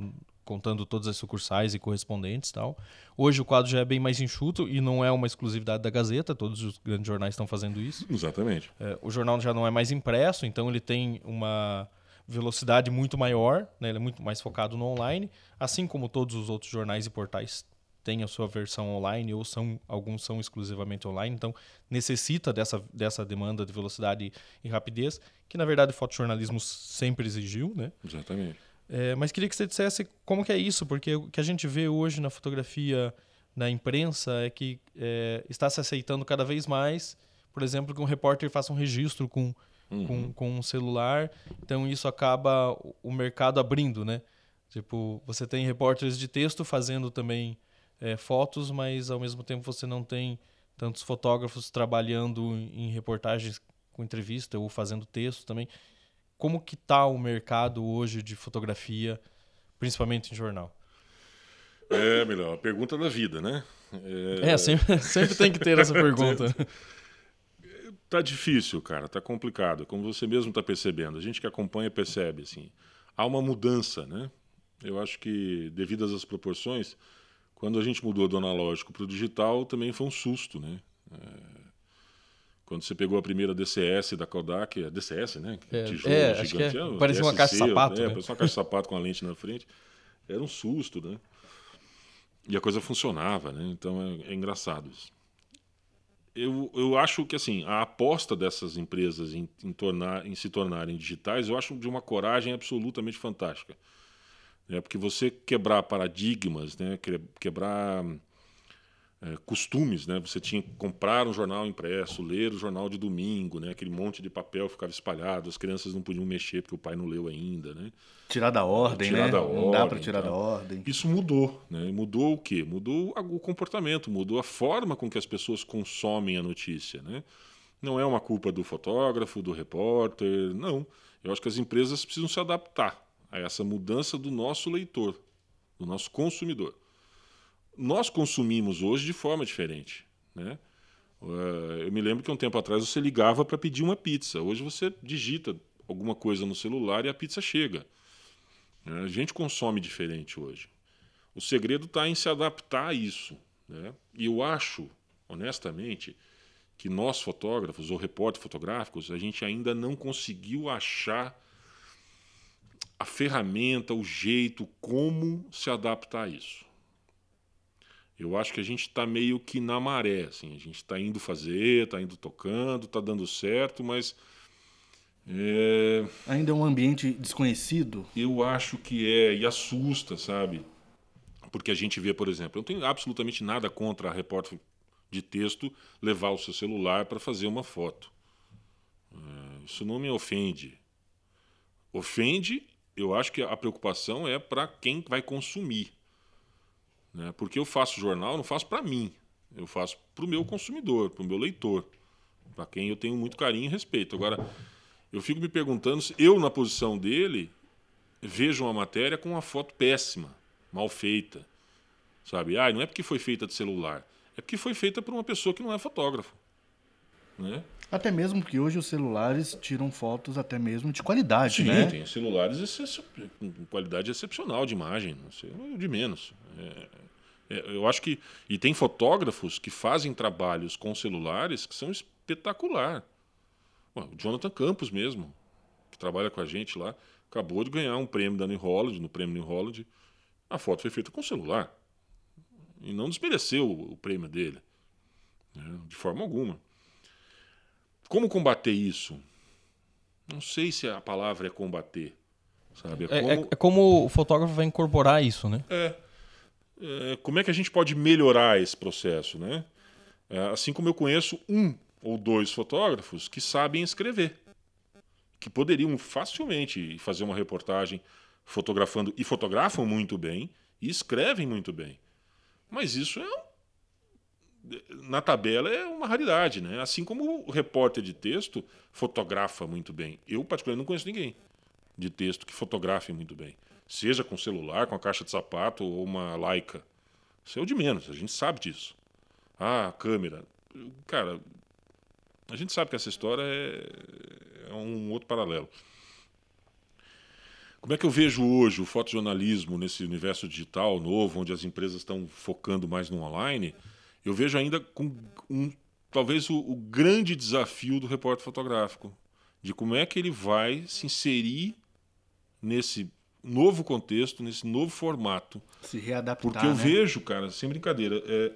contando todas as sucursais e correspondentes e tal. Hoje o quadro já é bem mais enxuto e não é uma exclusividade da Gazeta, todos os grandes jornais estão fazendo isso. Exatamente. É, o jornal já não é mais impresso, então ele tem uma velocidade muito maior, né? ele é muito mais focado no online, assim como todos os outros jornais e portais têm a sua versão online ou são alguns são exclusivamente online, então necessita dessa, dessa demanda de velocidade e rapidez, que na verdade o fotojornalismo sempre exigiu, né? Exatamente. É, mas queria que você dissesse como que é isso, porque o que a gente vê hoje na fotografia, na imprensa, é que é, está se aceitando cada vez mais, por exemplo, que um repórter faça um registro com, com, com um celular. Então isso acaba o- o mercado abrindo, né? Tipo, você tem repórteres de texto fazendo também é, fotos, mas ao mesmo tempo você não tem tantos fotógrafos trabalhando em reportagens com entrevista ou fazendo texto também. Como que tá o mercado hoje de fotografia, principalmente em jornal? É, melhor, a pergunta da vida, né? É, É, sempre, sempre tem que ter essa pergunta. Tá difícil, cara, tá complicado. Como você mesmo tá percebendo, a gente que acompanha percebe, assim, há uma mudança, né? Eu acho que, devido às proporções, quando a gente mudou do analógico para o digital, também foi um susto, né? É, Quando você pegou a primeira DCS da Kodak, a DCS, né? É, Tijolo é, que é. gigante, Parecia uma caixa de sapato, É, né? parecia uma caixa de sapato com a lente na frente. Era um susto, né? E a coisa funcionava, né? Então é, é engraçado isso. Eu, eu acho que assim a aposta dessas empresas em, em, tornar, em se tornarem digitais, eu acho de uma coragem absolutamente fantástica. Né? Porque você quebrar paradigmas, né? Que- quebrar é, costumes, né? Você tinha que comprar um jornal impresso, ler o jornal de domingo, né? Aquele monte de papel ficava espalhado, as crianças não podiam mexer porque o pai não leu ainda, né? Tirar da ordem, Tirar né? da Não dá ordem, tirar tá. da ordem. Isso mudou, né? Mudou o quê? Mudou o comportamento, mudou a forma com que as pessoas consomem a notícia, né? Não é uma culpa do fotógrafo, do repórter, não. Eu acho que as empresas precisam se adaptar a essa mudança do nosso leitor, do nosso consumidor. Nós consumimos hoje de forma diferente, né? Eh, Eu me lembro que um tempo atrás você ligava para pedir uma pizza. Hoje você digita alguma coisa no celular e a pizza chega. né? A gente consome diferente hoje. O segredo está em se adaptar a isso. Né? E eu acho, honestamente, que nós fotógrafos ou repórteres fotográficos, a gente ainda não conseguiu achar a ferramenta, o jeito, como se adaptar a isso. Eu acho que a gente está meio que na maré, assim, a gente está indo fazer, está indo tocando, está dando certo, mas é, Ainda é um ambiente desconhecido. eu acho que é, e assusta, sabe? Porque a gente vê, por exemplo, eu não tenho absolutamente nada contra a repórter de texto levar o seu celular para fazer uma foto. É, Isso não me ofende. Ofende, eu acho que a preocupação é para quem vai consumir. Né? Porque eu faço jornal, não faço para mim. Eu faço para o meu consumidor, para o meu leitor. para quem eu tenho muito carinho e respeito. Agora, eu fico me perguntando se eu, na posição dele, vejo uma matéria com uma foto péssima, mal feita. Sabe? Ah, não é porque foi feita de celular, é porque foi feita por uma pessoa que não é fotógrafo. Né? Até mesmo que hoje os celulares tiram fotos até mesmo de qualidade, Sim, né? tem celulares com qualidade excepcional de imagem, não sei, de menos. É, é, eu acho que. E tem fotógrafos que fazem trabalhos com celulares que são espetacular. o Jonathan Campos mesmo, que trabalha com a gente lá, acabou de ganhar um prêmio da New Holland, no prêmio New Holland. A foto foi feita com celular. E não desmereceu o, o prêmio dele. Né, de forma alguma. Como combater isso? Não sei se a palavra é combater. Sabe? É, é, como... É, é como o fotógrafo vai incorporar isso, né? É. é. Como é que a gente pode melhorar esse processo, né? É, assim como eu conheço um ou dois fotógrafos que sabem escrever, que poderiam facilmente fazer uma reportagem fotografando e fotografam muito bem e escrevem muito bem. Mas isso é um na tabela é uma raridade, né? Assim como o repórter de texto fotografa muito bem. Eu, particularmente, não conheço ninguém de texto que fotografe muito bem. Seja com celular, com a caixa de sapato ou uma Leica. Isso é o de menos, a gente sabe disso. Ah, câmera. Cara, a gente sabe que essa história é, é um outro paralelo. Como é que eu vejo hoje o fotojornalismo nesse universo digital novo, onde as empresas estão focando mais no online? Eu vejo ainda com um, talvez o, o, grande desafio do repórter fotográfico, de como é que ele vai se inserir nesse novo contexto, nesse novo formato. Se readaptar. Porque eu né? vejo, cara, sem brincadeira, é,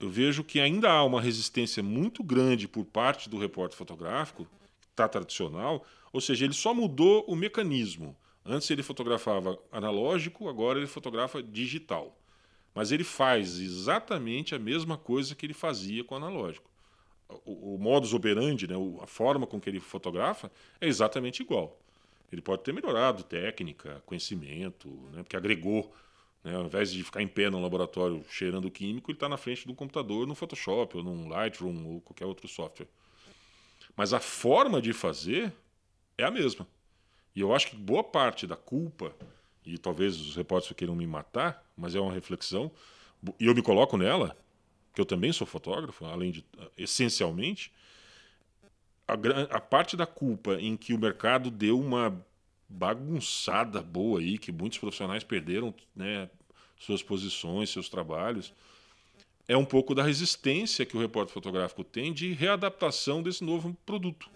eu vejo que ainda há uma resistência muito grande por parte do repórter fotográfico, que está tradicional, ou seja, ele só mudou o mecanismo. Antes ele fotografava analógico, agora ele fotografa digital. Mas ele faz exatamente a mesma coisa que ele fazia com o analógico. O, o modus operandi, né, a forma com que ele fotografa, é exatamente igual. Ele pode ter melhorado técnica, conhecimento, né, porque agregou. Né, ao invés de ficar em pé no laboratório cheirando químico, ele está na frente do computador no Photoshop, ou num Lightroom, ou qualquer outro software. Mas a forma de fazer é a mesma. E eu acho que boa parte da culpa e talvez os repórteres queiram me matar, mas é uma reflexão, e eu me coloco nela, que eu também sou fotógrafo, além de essencialmente, a, a parte da culpa em que o mercado deu uma bagunçada boa aí, que muitos profissionais perderam né, suas posições, seus trabalhos, é um pouco da resistência que o repórter fotográfico tem de readaptação desse novo produto.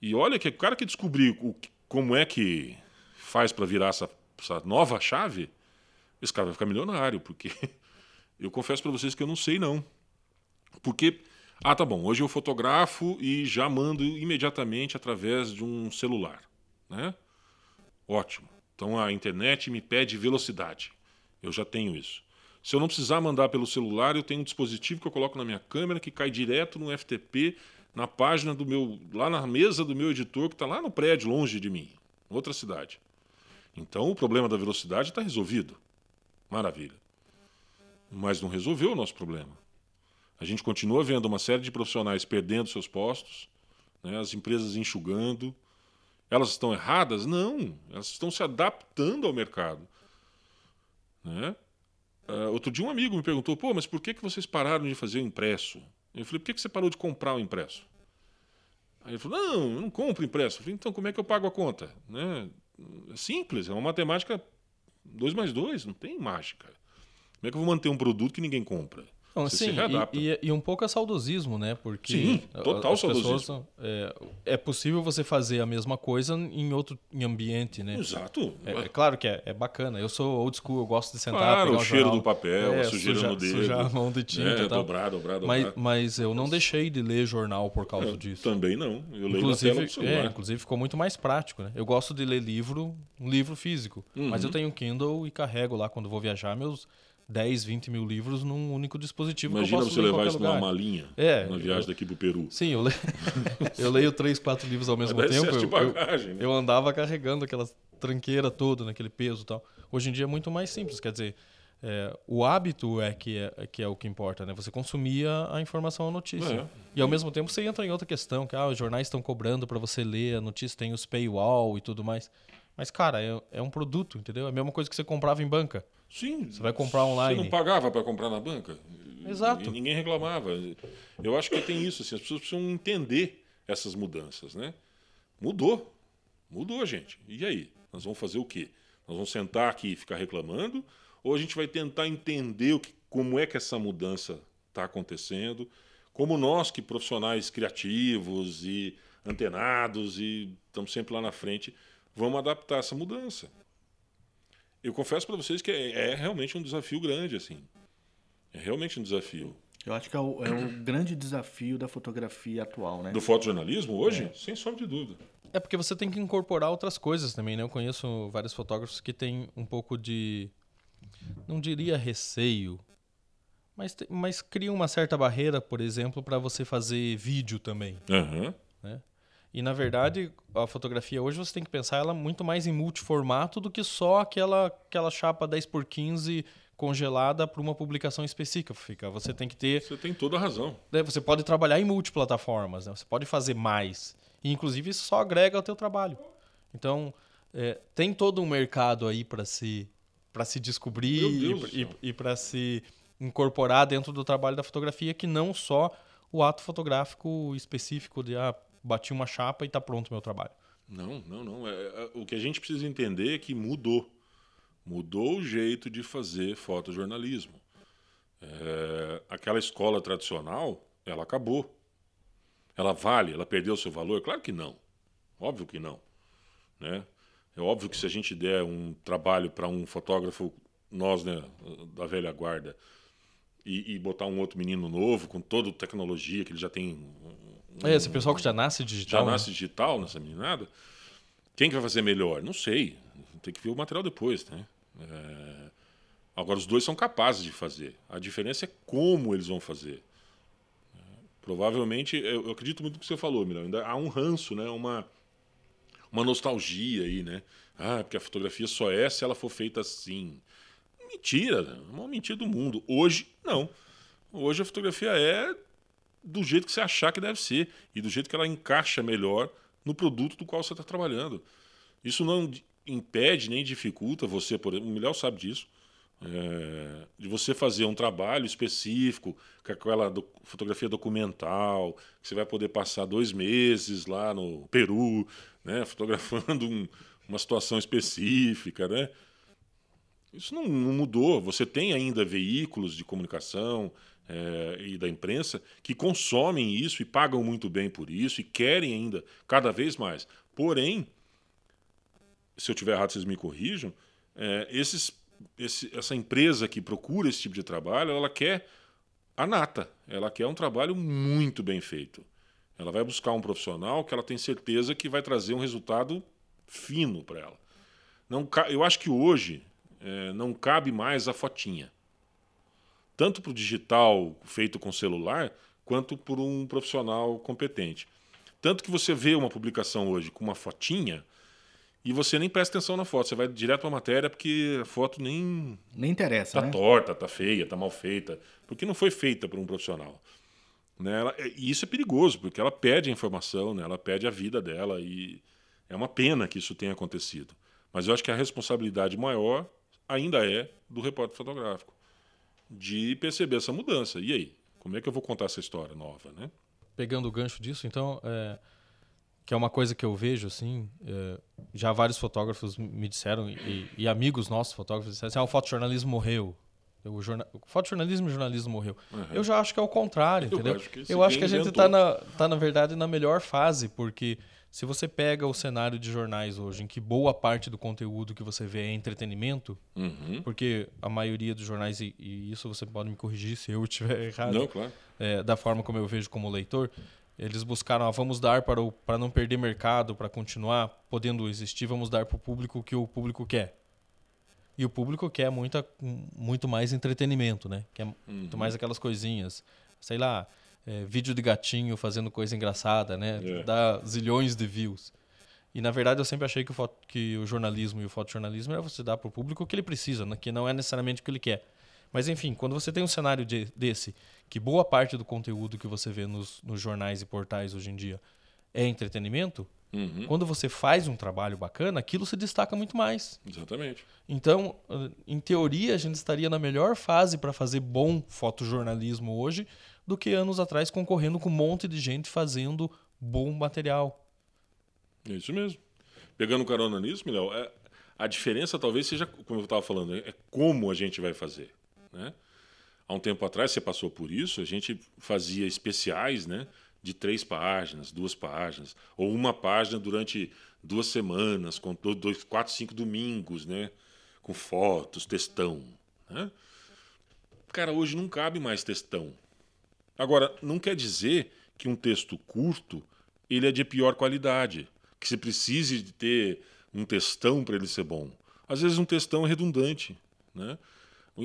E olha que o cara que descobriu como é que faz para virar essa, essa nova chave, esse cara vai ficar milionário, porque eu confesso para vocês que eu não sei não. Porque, ah, tá bom, hoje eu fotografo e já mando imediatamente através de um celular, né? Ótimo. Então a internet me pede velocidade. Eu já tenho isso. Se eu não precisar mandar pelo celular, eu tenho um dispositivo que eu coloco na minha câmera que cai direto no FTP, na página do meu, lá na mesa do meu editor que está lá no prédio, longe de mim, outra cidade. Então o problema da velocidade está resolvido. Maravilha. Mas não resolveu o nosso problema. A gente continua vendo uma série de profissionais perdendo seus postos, né, as empresas enxugando. Elas estão erradas? Não. Elas estão se adaptando ao mercado. Né? Uh, outro dia um amigo me perguntou, pô, mas por que, que vocês pararam de fazer o impresso? Eu falei, por que, que você parou de comprar o impresso? Aí ele falou, não, eu não compro impresso. Eu falei, então como é que eu pago a conta? Né? Simples, é uma matemática 2 mais 2, não tem mágica. Como é que eu vou manter um produto que ninguém compra? Sim, e, e, e, um pouco é saudosismo, né? Porque sim, total as saudosismo. Pessoas, é, é, possível você fazer a mesma coisa em outro em ambiente, né? Exato. É, é claro que é, é, bacana. Eu sou old school, eu gosto de sentar, claro, pegar o cheiro jornal, do papel, a é, sujeira sujar, no dedo. Sujar a mão de tinta é. Dobrar, dobrar, dobrar. Mas, mas eu não deixei de ler jornal por causa eu disso. Também não. Eu leio inclusive, na tela do celular. É, inclusive ficou muito mais prático, né? Eu gosto de ler livro, um livro físico. Uhum. Mas eu tenho Kindle e carrego lá quando vou viajar meus 10, 20 mil livros num único dispositivo Imagina você levar isso lugar. numa malinha é, na viagem eu, daqui pro Peru. Sim, eu, le... eu leio três, quatro livros ao mesmo Mas tempo. Eu, bagagem, né? eu, andava carregando aquela tranqueira toda, naquele peso e tal. Hoje em dia é muito mais simples, quer dizer, é, o hábito é que, é que é o que importa, né? Você consumia a informação, a notícia. É. E ao mesmo tempo você entra em outra questão, que ah, os jornais estão cobrando para você ler a notícia, tem os paywall e tudo mais. Mas, cara, é, é um produto, entendeu? É a mesma coisa que você comprava em banca. Sim. Você vai comprar online. Você não pagava para comprar na banca. Exato. E ninguém reclamava. Eu acho que tem isso, assim, as pessoas precisam entender essas mudanças, né? Mudou. Mudou, gente. E aí? Nós vamos fazer o quê? Nós vamos sentar aqui e ficar reclamando? Ou a gente vai tentar entender o que, como é que essa mudança está acontecendo? Como nós, que profissionais criativos e antenados e estamos sempre lá na frente, vamos adaptar essa mudança? Eu confesso para vocês que é, é realmente um desafio grande, assim. É realmente um desafio. Eu acho que é o, é o grande desafio da fotografia atual, né? Do fotojornalismo hoje? Sem sombra de dúvida. É porque você tem que incorporar outras coisas também, né? Eu conheço vários fotógrafos que têm um pouco de. Não diria receio, mas, mas cria uma certa barreira, por exemplo, para você fazer vídeo também. Aham. né? E na verdade, a fotografia hoje você tem que pensar ela muito mais em multiformato do que só aquela, aquela chapa 10x15 congelada para uma publicação específica. Você tem que ter. Você tem toda a razão. né, Você pode trabalhar em multiplataformas, né? você pode fazer mais. E inclusive isso só agrega ao teu trabalho. Então, é, tem todo um mercado aí para se, para se descobrir e- e, e para se incorporar dentro do trabalho da fotografia, que não só o ato fotográfico específico de ah, bati uma chapa e está pronto o meu trabalho. Não, não, não. É, é- o que a gente precisa entender é que mudou. Mudou o jeito de fazer fotojornalismo. É, aquela escola tradicional, ela acabou. Ela vale? Ela perdeu seu valor? Claro que não. Óbvio que não. Né? É óbvio que se a gente der um trabalho para um fotógrafo, nós, né, da velha guarda, e, e botar um outro menino novo, com toda a tecnologia que ele já tem É, esse pessoal que já nasce já digital. né? nasce digital nessa meninada, quem que vai fazer melhor? Não sei. Tem que ver o material depois, né? É, Agora, os dois são capazes de fazer. A diferença é como eles vão fazer. É, Provavelmente, eu acredito muito no que você falou, Milão. Ainda há um ranço, né? Uma, uma nostalgia aí, né? Ah, porque a fotografia só é se ela for feita assim. Mentira, né? uma mentira do mundo. Hoje, não. Hoje a fotografia é do jeito que você achar que deve ser e do jeito que ela encaixa melhor no produto do qual você está trabalhando. Isso não impede nem dificulta você, por exemplo, o Milhão sabe disso, é, de você fazer um trabalho específico, com aquela do- fotografia documental, que você vai poder passar dois meses lá no Peru, né, fotografando um- uma situação específica, né? Isso não, não mudou. Você tem ainda veículos de comunicação eh, e da imprensa que consomem isso e pagam muito bem por isso e querem ainda cada vez mais. Porém, se eu tiver errado, vocês me corrijam. eh, esses, esse- essa empresa que procura esse tipo de trabalho, ela quer a nata. Ela quer um trabalho muito bem feito. Ela vai buscar um profissional que ela tem certeza que vai trazer um resultado fino para ela. Não, eu acho que hoje eh, não cabe mais a fotinha. Tanto para o digital feito com celular, quanto por um profissional competente. Tanto que você vê uma publicação hoje com uma fotinha e você nem presta atenção na foto. Você vai direto para a matéria porque a foto nem Nem interessa, tá né? torta, tá feia, tá mal feita, porque não foi feita por um profissional. Né? Ela- e isso é perigoso, porque ela perde a informação, né? ela perde a vida dela e é uma pena que isso tenha acontecido. Mas eu acho que a responsabilidade maior ainda é do repórter fotográfico, de perceber essa mudança. E aí, como é que eu vou contar essa história nova, né? pegando o gancho disso, então, é, que é uma coisa que eu vejo, assim, é, já vários fotógrafos me disseram, e, e amigos nossos fotógrafos disseram assim, ah, o fotojornalismo morreu. O, jorna... o fotojornalismo e o jornalismo morreu. Eu já acho que é o contrário, Eu entendeu? acho eu acho que a gente está, na, tá, na verdade, na melhor fase, porque se você pega o cenário de jornais hoje, em que boa parte do conteúdo que você vê é entretenimento, Uhum. porque a maioria dos jornais, e, e isso você pode me corrigir se eu estiver errado, Não, claro. é, da forma como eu vejo como leitor, eles buscaram, ah, vamos dar para, o, para não perder mercado, para continuar podendo existir, vamos dar para o público o que o público quer. E o público quer muita, muito mais entretenimento, né? Quer muito mais aquelas coisinhas. Sei lá, é, vídeo de gatinho fazendo coisa engraçada, né? É. Dá zilhões de views. E na verdade eu sempre achei que o, foto, que o jornalismo e o fotojornalismo é você dar para o público o que ele precisa, né? que não é necessariamente o que ele quer. Mas enfim, quando você tem um cenário de, desse, que boa parte do conteúdo que você vê nos, nos jornais e portais hoje em dia é entretenimento, Uhum. quando você faz um trabalho bacana, aquilo se destaca muito mais. Exatamente. Então, em teoria, a gente estaria na melhor fase para fazer bom fotojornalismo hoje do que anos atrás concorrendo com um monte de gente fazendo bom material. É isso mesmo. Pegando carona nisso, Miléo, é, a diferença talvez seja, como eu estava falando, é como a gente vai fazer. Né? Há um tempo atrás, você passou por isso, a gente fazia especiais, né? de três páginas, duas páginas, ou uma página durante duas semanas, com dois, quatro, cinco domingos, né? Com fotos, textão. Né? Cara, hoje não cabe mais textão. Agora, não quer dizer que um texto curto ele é de pior qualidade, que se precise de ter um textão para ele ser bom. Às vezes um textão é redundante, né?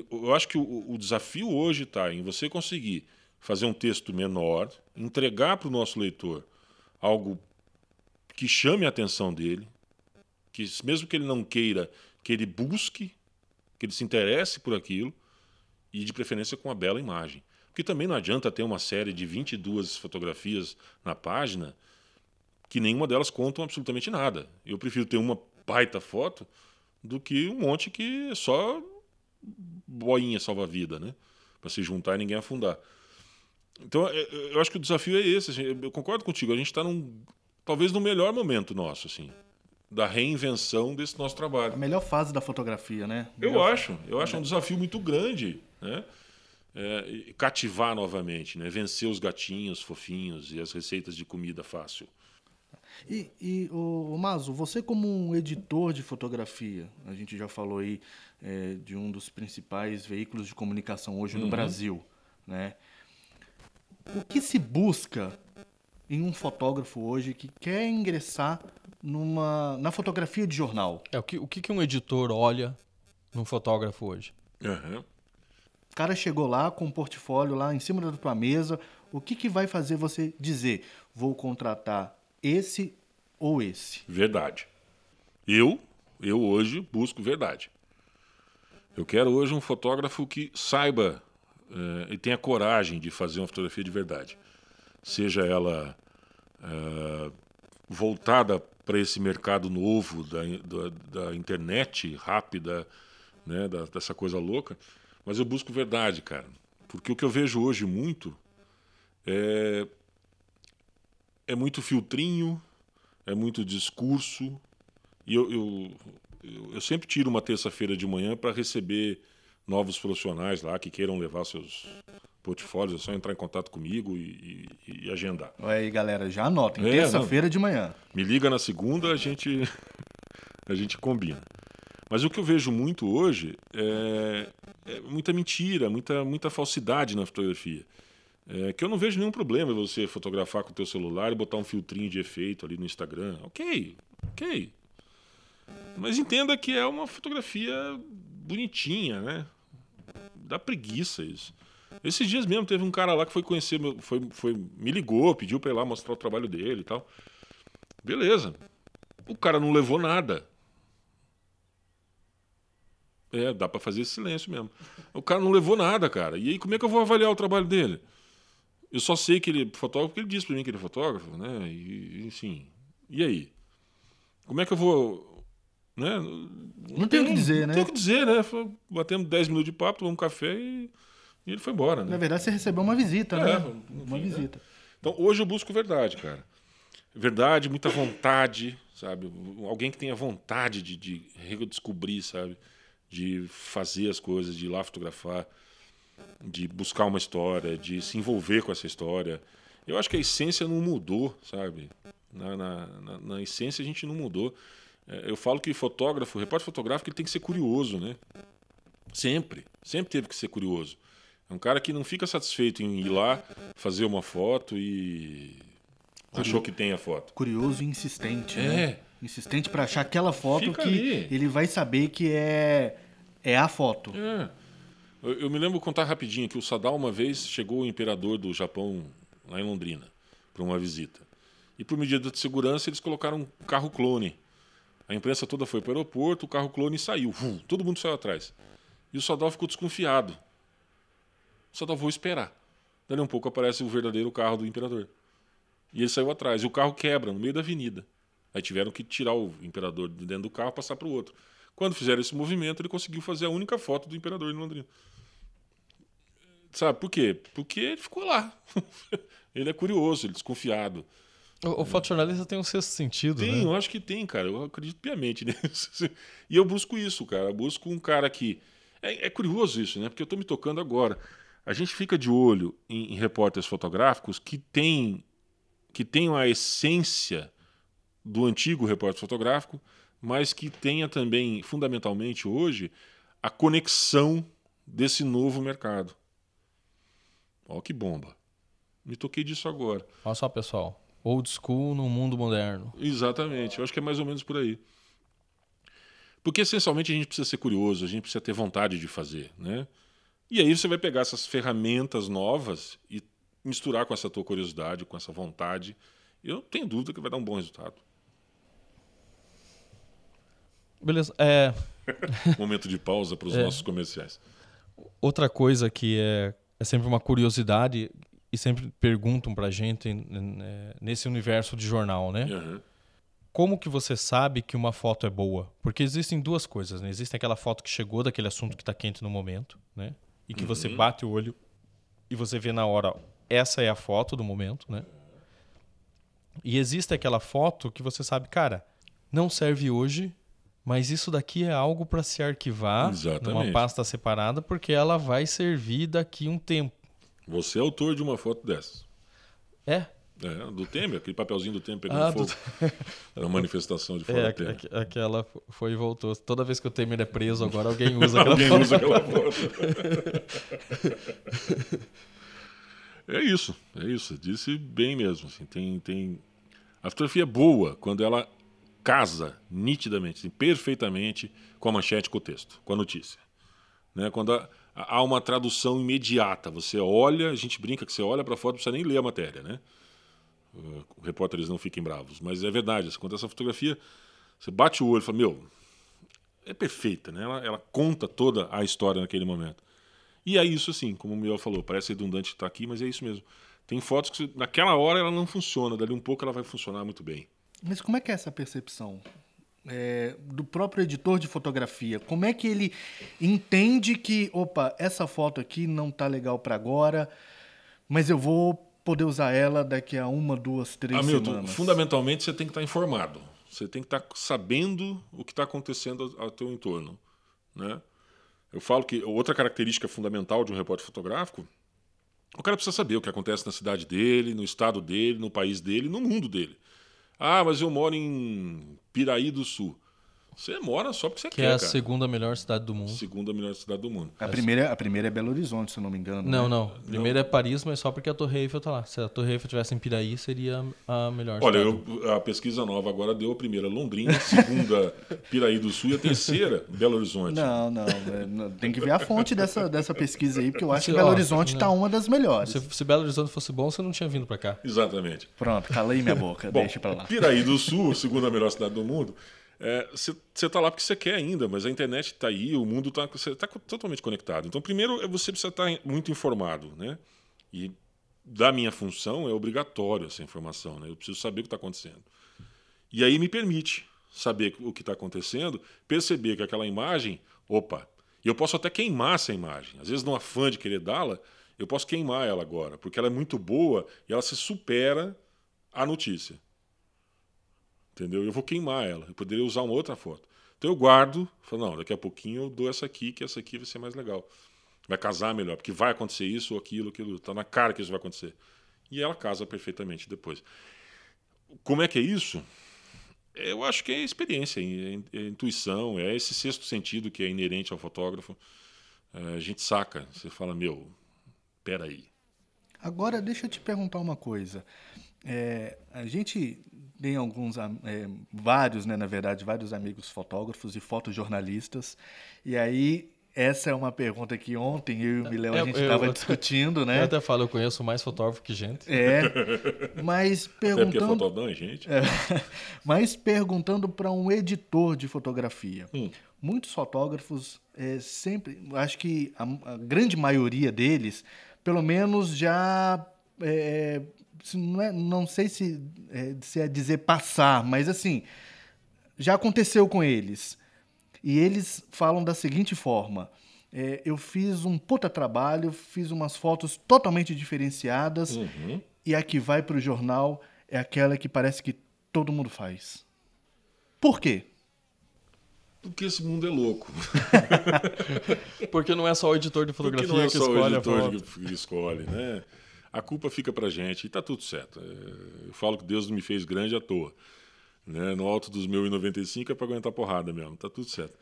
Eu acho que o, o desafio hoje está em você conseguir fazer um texto menor, entregar para o nosso leitor algo que chame a atenção dele, que mesmo que ele não queira, que ele busque, que ele se interesse por aquilo, e de preferência com uma bela imagem. Porque também não adianta ter uma série de 22 fotografias na página que nenhuma delas contam absolutamente nada. Eu prefiro ter uma baita foto do que um monte que é só boinha salva-vida, né? Para se juntar e ninguém afundar. Então, é, é, eu acho que o desafio é esse. Assim, eu concordo contigo. A gente está num. Talvez no melhor momento nosso, assim. Da reinvenção desse nosso trabalho. A melhor fase da fotografia, né? Eu Melhor- acho. Eu acho um desafio muito grande, né? É, cativar novamente, né? Vencer os gatinhos fofinhos e as receitas de comida fácil. E, e o, Mazo, você como um editor de fotografia, a gente já falou aí é, de um dos principais veículos de comunicação hoje no Brasil, né? O que se busca em um fotógrafo hoje que quer ingressar numa, na fotografia de jornal? É o que, o que, que um editor olha num fotógrafo hoje? Aham. O cara chegou lá com um portfólio lá em cima da tua mesa, o que, que vai fazer você dizer, vou contratar esse ou esse? Verdade. Eu, eu hoje busco verdade. Eu quero hoje um fotógrafo que saiba eh, e tenha coragem de fazer uma fotografia de verdade. Seja ela eh, voltada para esse mercado novo da, da, da internet rápida, né, da- dessa coisa louca, mas eu busco verdade, cara. Porque o que eu vejo hoje muito é, é muito filtrinho, é muito discurso. E eu, eu, eu, sempre tiro uma terça-feira de manhã para receber novos profissionais lá que queiram levar seus portfólios. É só entrar em contato comigo e, e- e agendar. Olha aí, galera, já anotem. É, Terça-feira de manhã. Me liga na segunda, a gente, a gente combina. Mas o que eu vejo muito hoje é, é muita mentira, muita, muita falsidade na fotografia. É, que eu não vejo nenhum problema em você fotografar com o teu celular e botar um filtrinho de efeito ali no Instagram. Ok, ok. Mas entenda que é uma fotografia bonitinha, né? Dá preguiça isso. Esses dias mesmo teve um cara lá que foi conhecer, foi, foi, me ligou, pediu para ir lá mostrar o trabalho dele e tal. Beleza. O cara não levou nada. É, dá pra fazer esse silêncio mesmo. O cara não levou nada, cara. E aí, como é que eu vou avaliar o trabalho dele? Eu só sei que ele é fotógrafo, porque ele disse pra mim que ele é fotógrafo, né? E, enfim. E aí? Como é que eu vou. Né? Não tem o que dizer, não né? tem o que dizer, né? Batemos 10 minutos de papo, tomamos um café e, e ele foi embora, né? Na verdade, você recebeu uma visita, É, né? enfim, Uma né? visita. Então, hoje eu busco verdade, cara. Verdade, muita vontade, sabe? Alguém que tenha vontade de, de redescobrir, sabe? De fazer as coisas, de ir lá fotografar, de buscar uma história, de se envolver com essa história. Eu acho que a essência não mudou, sabe? Na, na, na- na essência a gente não mudou. É, Eu falo que fotógrafo, repórter fotográfico, ele tem que ser curioso, né? Sempre. Sempre teve que ser curioso. É um cara que não fica satisfeito em ir lá, fazer uma foto e. Achou que tem a foto. Curioso e insistente, É. né? Insistente pra achar aquela foto Fica que ali. ele vai saber que é, é a foto. É. Eu, eu me lembro contar rapidinho que o Sadal uma vez chegou o imperador do Japão lá em Londrina para uma visita. E por medida de segurança, eles colocaram um carro clone. A imprensa toda foi para o aeroporto, o carro clone saiu. Vum, todo mundo saiu atrás. E o Sadal ficou desconfiado. O Sadal vou esperar. Dali um pouco aparece o verdadeiro carro do imperador. E ele saiu atrás. E o carro quebra no meio da avenida. Aí tiveram que tirar o imperador de dentro do carro e passar para o outro. Quando fizeram esse movimento, ele conseguiu fazer a única foto do imperador em Londrina. Sabe por quê? Porque ele ficou lá. ele é curioso, ele é desconfiado. O, o fotojornalista tem um sexto sentido, Tem, né? eu acho que tem, cara. Eu acredito piamente nisso. E eu busco isso, cara. Eu busco um cara que. É, é curioso isso, né? Porque eu estou me tocando agora. A gente fica de olho em, em repórteres fotográficos que têm que tenham a essência do antigo repórter fotográfico, mas que tenha também, fundamentalmente hoje, a conexão desse novo mercado. Ó, que bomba. Me toquei disso agora. Olha só, pessoal. Old school no mundo moderno. Exatamente. Eu acho que é mais ou menos por aí. Porque essencialmente a gente precisa ser curioso, a gente precisa ter vontade de fazer, né? E aí você vai pegar essas ferramentas novas e misturar com essa tua curiosidade, com essa vontade. Eu tenho dúvida que vai dar um bom resultado. Beleza. É, Momento de pausa para os É. nossos comerciais. outra coisa que é, é sempre uma curiosidade e sempre perguntam pra gente n- nesse universo de jornal, né? Aham. Como que você sabe que uma foto é boa? Porque existem duas coisas, né? Existe aquela foto que chegou daquele assunto que está quente no momento, né? E que você bate o olho e você vê na hora, essa é a foto do momento, né? E existe aquela foto que você sabe, cara, não serve hoje, mas isso daqui é algo para se arquivar numa Exatamente. pasta separada, porque ela vai servir daqui um tempo. Você é autor de uma foto dessas. É, É, do Temer, aquele papelzinho do Temer pegando Ah, do- fogo na manifestação de é fora aqu- Temer. aqu- aquela foi e voltou. Toda vez que o Temer é preso, agora alguém usa aquela Alguém foto. usa aquela foto. é isso, é isso. Disse bem mesmo. Assim, tem, tem... A fotografia é boa quando ela casa nitidamente, assim, perfeitamente com a manchete, com o texto, com a notícia. Né? Quando há, há uma tradução imediata. Você olha, a gente brinca que você olha para a foto, não precisa nem ler a matéria. Né? Uh, repórteres não fiquem bravos. Mas é verdade, quando essa fotografia, você bate o olho e fala, meu, é perfeita, né? Ela, ela conta toda a história naquele momento. E é isso assim, como o Miguel falou, parece redundante estar aqui, mas é isso mesmo. Tem fotos que naquela hora ela não funciona, dali um pouco ela vai funcionar muito bem. Mas como é que é essa percepção? É, do próprio editor de fotografia, como é que ele entende que, opa, essa foto aqui não tá legal para agora, mas eu vou poder usar ela daqui a uma, duas, três Hamilton, semanas? fundamentalmente você tem que estar informado. Você tem que estar sabendo o que está acontecendo ao, ao teu entorno. Né? Eu falo que outra característica fundamental de um repórter fotográfico, o cara precisa saber o que acontece na cidade dele, no estado dele, no país dele, no mundo dele. Ah, mas eu moro em Piraí do Sul. Você mora só porque você Que quer, é a cara. segunda melhor cidade do mundo. Segunda melhor cidade do mundo. A primeira, a primeira é Belo Horizonte, se eu não me engano. Não, né? não. Primeiro é Paris, mas só porque a Torre Eiffel tá lá. Se a Torre Eiffel tivesse em Piraí, seria a melhor Olha, eu- a pesquisa nova agora deu a primeira Londrina, a segunda Piraí do Sul e a terceira Belo Horizonte. Não, não, é, não, Tem que ver a fonte dessa, dessa pesquisa aí, porque eu acho Se- que Belo ó, Horizonte tá uma das melhores. Se, se Belo Horizonte fosse bom, você não tinha vindo pra cá. Exatamente. Pronto, calei minha boca, Bom, deixa pra lá. Piraí do Sul, segunda melhor cidade do mundo. Você está lá porque você quer ainda, mas a internet está aí, o mundo está tá totalmente conectado. Então, primeiro, é você precisa estar muito informado, né? E da minha função é obrigatório essa informação, né? Eu preciso saber o que está acontecendo. E aí me permite saber o que está acontecendo, perceber que aquela imagem, opa, eu posso até queimar essa imagem. Às vezes, no afã de querer dá-la, eu posso queimar ela agora, porque ela é muito boa e ela se supera a notícia. Entendeu? Eu vou queimar ela. Eu poderia usar uma outra foto. Então eu guardo, falo, não, daqui a pouquinho eu dou essa aqui, que essa aqui vai ser mais legal. Vai casar melhor, porque vai acontecer isso ou aquilo, aquilo. Está na cara que isso vai acontecer. E ela casa perfeitamente depois. Como é que é isso? Eu acho que é experiência, é é intuição, é esse sexto sentido que é inerente ao fotógrafo. É, a gente saca, você fala, meu, peraí. Agora, deixa eu te perguntar uma coisa. É, a gente tem alguns, é, vários, né, na verdade, vários amigos fotógrafos e fotojornalistas, e aí essa é uma pergunta que ontem eu e o Miléo É, a gente eu- estava eu- discutindo, Eu né? até falo, eu conheço mais fotógrafo que gente. É. Mas Até porque perguntando, fotógrafo não é gente. mas perguntando para um editor de fotografia. Hum. Muitos fotógrafos é, sempre, acho que a, a grande maioria deles, pelo menos já é, não, é- não sei se é, se é dizer passar, mas assim já aconteceu com eles. E eles falam da seguinte forma: é, eu fiz um puta trabalho, fiz umas fotos totalmente diferenciadas Uhum. e a que vai para o jornal é aquela que parece que todo mundo faz. Por quê? Porque esse mundo é louco. Porque não é só o editor de Porque fotografia não é que só o escolhe a editor que escolhe, né? A culpa fica pra gente e tá tudo certo. É, Eu falo que Deus me fez grande à toa. Né? No alto dos meus 95 é pra aguentar porrada mesmo, tá tudo certo.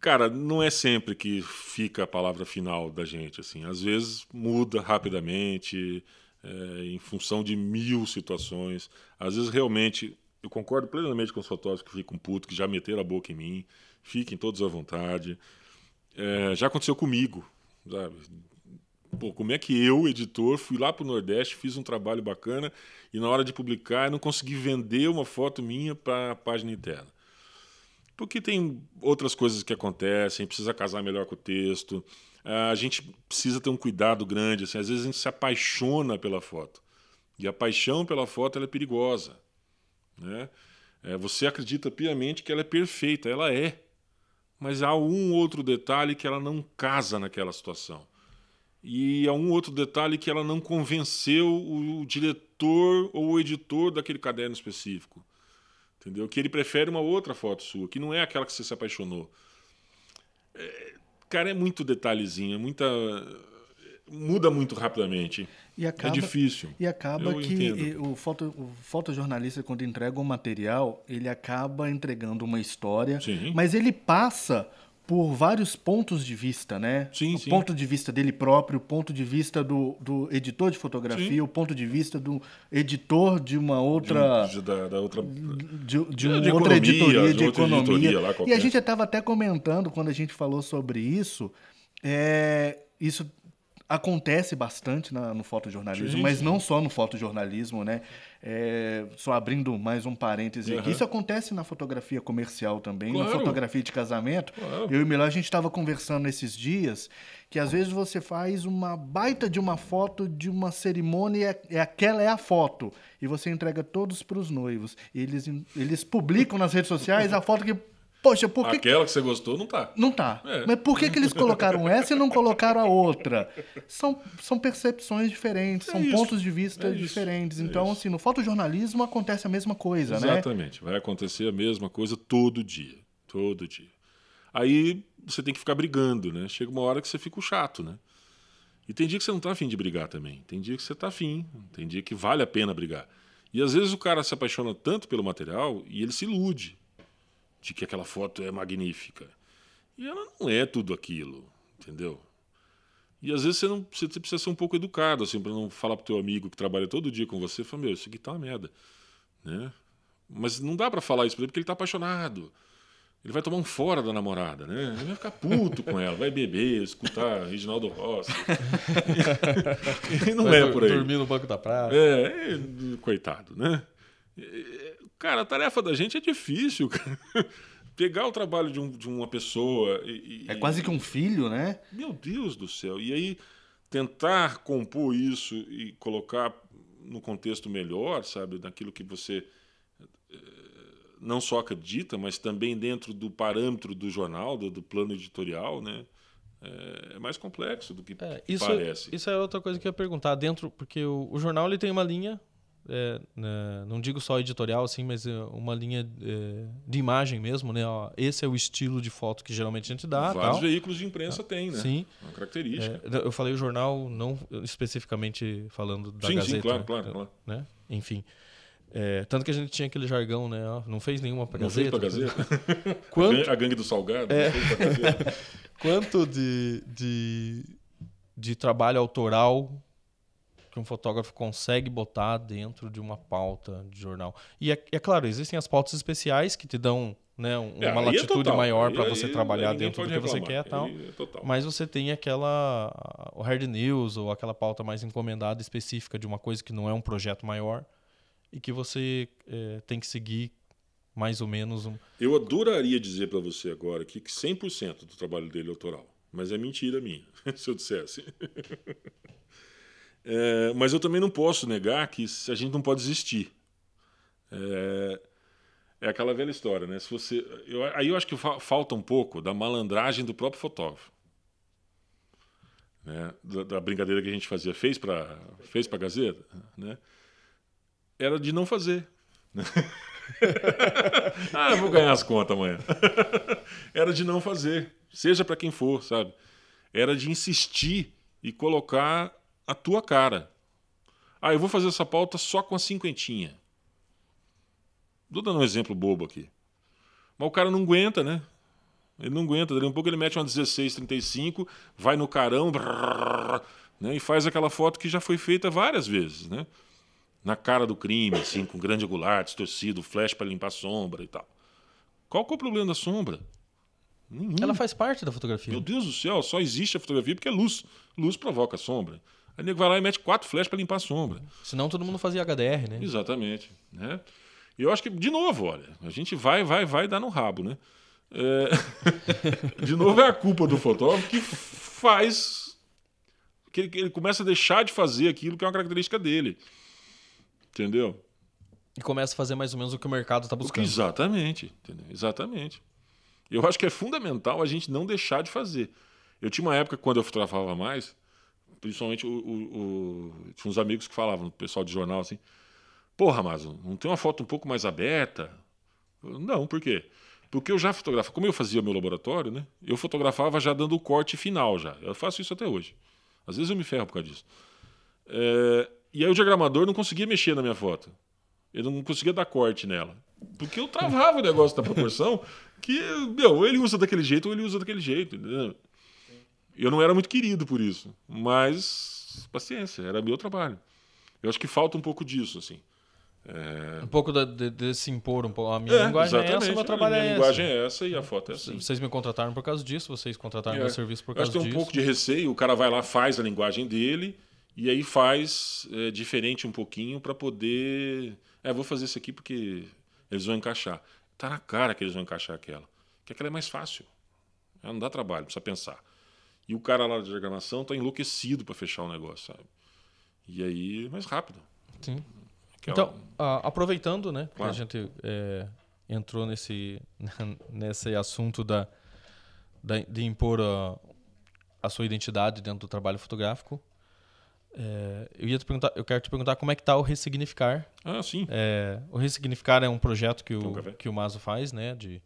Cara, não é sempre que fica a palavra final da gente, assim. Às vezes muda rapidamente, é, em função de mil situações. Às vezes realmente, eu concordo plenamente com os fotógrafos que ficam putos, que já meteram a boca em mim. Fiquem todos à vontade. É, já aconteceu comigo, sabe? Pô, como é que eu, editor, fui lá pro Nordeste, fiz um trabalho bacana e na hora de publicar eu não consegui vender uma foto minha para a página interna? Porque tem outras coisas que acontecem, precisa casar melhor com o texto, a gente precisa ter um cuidado grande, assim, às vezes a gente se apaixona pela foto. E a paixão pela foto é perigosa. Né? É, você acredita piamente que ela é perfeita, ela é. Mas há um outro detalhe que ela não casa naquela situação. E há um outro detalhe que ela não convenceu o diretor ou o editor daquele caderno específico. Entendeu? Que ele prefere uma outra foto sua, que não é aquela que você se apaixonou. É, cara, é muito detalhezinho, é muita. Muda muito rapidamente. E É acaba, difícil. E acaba Eu que o, foto, o fotojornalista, quando entrega um material, ele acaba entregando uma história, Sim. mas ele passa por vários pontos de vista, né? Sim, o sim. ponto de vista dele próprio, o ponto de vista do, do editor de fotografia, Sim. o ponto de vista do editor de uma outra. De- da, da outra. de, de De uma economia, outra editoria de de outra economia. editoria lá e a gente estava até comentando quando a gente falou sobre isso. é, isso acontece bastante na- no fotojornalismo, Sim, mas não só no fotojornalismo, né? É, só abrindo mais um parêntese aqui. Aham. Isso acontece na fotografia comercial também, na Claro. fotografia de casamento. Claro. Eu e o Milão, a gente estava conversando esses dias que às vezes você faz uma baita de uma foto de uma cerimônia e aquela é a foto. E você entrega todos para os noivos. E eles, eles publicam nas redes sociais a foto que, poxa, por que, Aquela que você gostou não tá. não tá. É. Mas por que, que eles colocaram essa e não colocaram a outra? São, são percepções diferentes, É são isso. pontos de vista É diferentes. É Então, assim, no fotojornalismo acontece a mesma coisa, né? Exatamente. Vai acontecer a mesma coisa todo dia. Todo dia. Aí você tem que ficar brigando, né? Chega uma hora que você fica chato, né? E tem dia que você não tá afim de brigar também. Tem dia que você tá afim. Tem dia que vale a pena brigar. E às vezes o cara se apaixona tanto pelo material e ele se ilude de que aquela foto é magnífica. E ela não é tudo aquilo, entendeu? E às vezes você não você precisa ser um pouco educado, assim, para não falar pro teu amigo que trabalha todo dia com você, falar, meu, isso aqui tá uma merda, né? Mas não dá para falar isso pra ele porque ele tá apaixonado. Ele vai tomar um fora da namorada, né? Ele vai ficar puto com ela, vai beber, escutar Reginaldo Rossi. e não Vai é por aí. Dormir no banco da praça. É, é, coitado, né? É, Cara, a tarefa da gente é difícil. cara. Pegar o trabalho de, um- de uma pessoa e, e- É quase que um filho, né? meu Deus do céu. E aí tentar compor isso e colocar no contexto melhor, sabe, daquilo que você eh, não só acredita, mas também dentro do parâmetro do jornal, do, do plano editorial, né? É, é mais complexo do que É, isso, parece. isso é outra coisa que eu ia perguntar. Dentro, porque o, o jornal ele tem uma linha, é, né, não digo só editorial, assim, mas é, uma linha é, de imagem mesmo, né? Ó, esse é o estilo de foto que geralmente a gente dá. Vários tal. veículos de imprensa têm, né? Sim. Uma característica. É, eu falei o jornal, não especificamente falando da sim, Gazeta. sim, claro, né? claro, claro. Né? Enfim. É, tanto que a gente tinha aquele jargão, né? ó, não fez nenhuma pra Não fez Gazeta. pra Gazeta? Quanto, A gangue do Salgado? É. Fez quanto de, de, de trabalho autoral que um fotógrafo consegue botar dentro de uma pauta de jornal. E é, é claro, existem as pautas especiais que te dão né, um- É, uma é latitude maior para você trabalhar dentro do que você reclamar. quer e tal. É. Mas você tem aquela o hard news ou aquela pauta mais encomendada específica de uma coisa que não é um projeto maior e que você eh, tem que seguir mais ou menos um. Eu adoraria dizer para você agora que 100% do trabalho dele é autoral, mas é mentira minha, se eu dissesse. É, mas eu também não posso negar que a gente não pode desistir. É, é aquela velha história, né? Se você, eu, aí eu acho que fa- falta um pouco da malandragem do próprio fotógrafo. Né? Da, da brincadeira que a gente fazia, fez para fez a Gazeta, né? era de não fazer. ah, eu vou ganhar as contas amanhã. Era de não fazer, seja para quem for, sabe? Era de insistir e colocar a tua cara. Ah, eu vou fazer essa pauta só com a cinquentinha. Tô dando um exemplo bobo aqui. Mas o cara não aguenta, né? Ele não aguenta. Daqui a um pouco ele mete uma 1635, vai no carão brrr, né? e faz aquela foto que já foi feita várias vezes, né? Na cara do crime, assim, com grande angular, distorcido, flash para limpar a sombra e tal. Qual que é o problema da sombra? Nenhum. Ela faz parte da fotografia. Meu Deus do céu, só existe a fotografia porque é luz. Luz provoca sombra. Aí o nego vai lá e mete quatro flashes para limpar a sombra. Senão todo mundo fazia HDR, né? Exatamente. Né? E eu acho que, de novo, olha, a gente vai, vai, vai dar no rabo, né? É, de novo é a culpa do fotógrafo que faz. que ele, que ele começa a deixar de fazer aquilo que é uma característica dele. Entendeu? E começa a fazer mais ou menos o que o mercado está buscando. Exatamente, entendeu? Exatamente. Eu acho que é fundamental a gente não deixar de fazer. Eu tinha uma época quando eu fotografava mais, principalmente o, o- o- tinha uns amigos que falavam, o pessoal de jornal assim, porra, mas não tem uma foto um pouco mais aberta? Não, por quê? Porque eu já fotografava, como eu fazia meu laboratório, né? Eu fotografava já dando o corte final já. Eu faço isso até hoje. Às vezes eu me ferro por causa disso. É, e aí o diagramador não conseguia mexer na minha foto. Ele não conseguia dar corte nela. Porque eu travava o negócio da proporção que, meu, ele usa daquele jeito ou ele usa daquele jeito. Entendeu? Eu não era muito querido por isso. Mas, paciência, era meu trabalho. Eu acho que falta um pouco disso, assim. Um pouco da- de, de se impor um pouco. A minha linguagem é essa, o meu trabalho a minha é linguagem essa. é essa e a foto é assim. Vocês me contrataram por causa disso, vocês contrataram É. meu serviço por Eu acho causa que tem um disso. pouco de receio, o cara vai lá, faz a linguagem dele e aí faz é, diferente um pouquinho para poder. É, vou fazer isso aqui porque eles vão encaixar. Tá na cara que eles vão encaixar aquela. Que aquela é mais fácil. Ela não dá trabalho, precisa pensar. E o cara lá da diagramação tá enlouquecido para fechar o negócio, sabe? E aí, mais rápido. Sim. Aquela- Então, ah, aproveitando, né, Claro. a gente é, entrou nesse, nesse assunto da, da- de impor a, a sua identidade dentro do trabalho fotográfico, é, eu ia te perguntar, eu quero te perguntar como é que está o Ressignificar. Ah, sim. É, o Ressignificar é um projeto que o, que o Mazo faz, né, de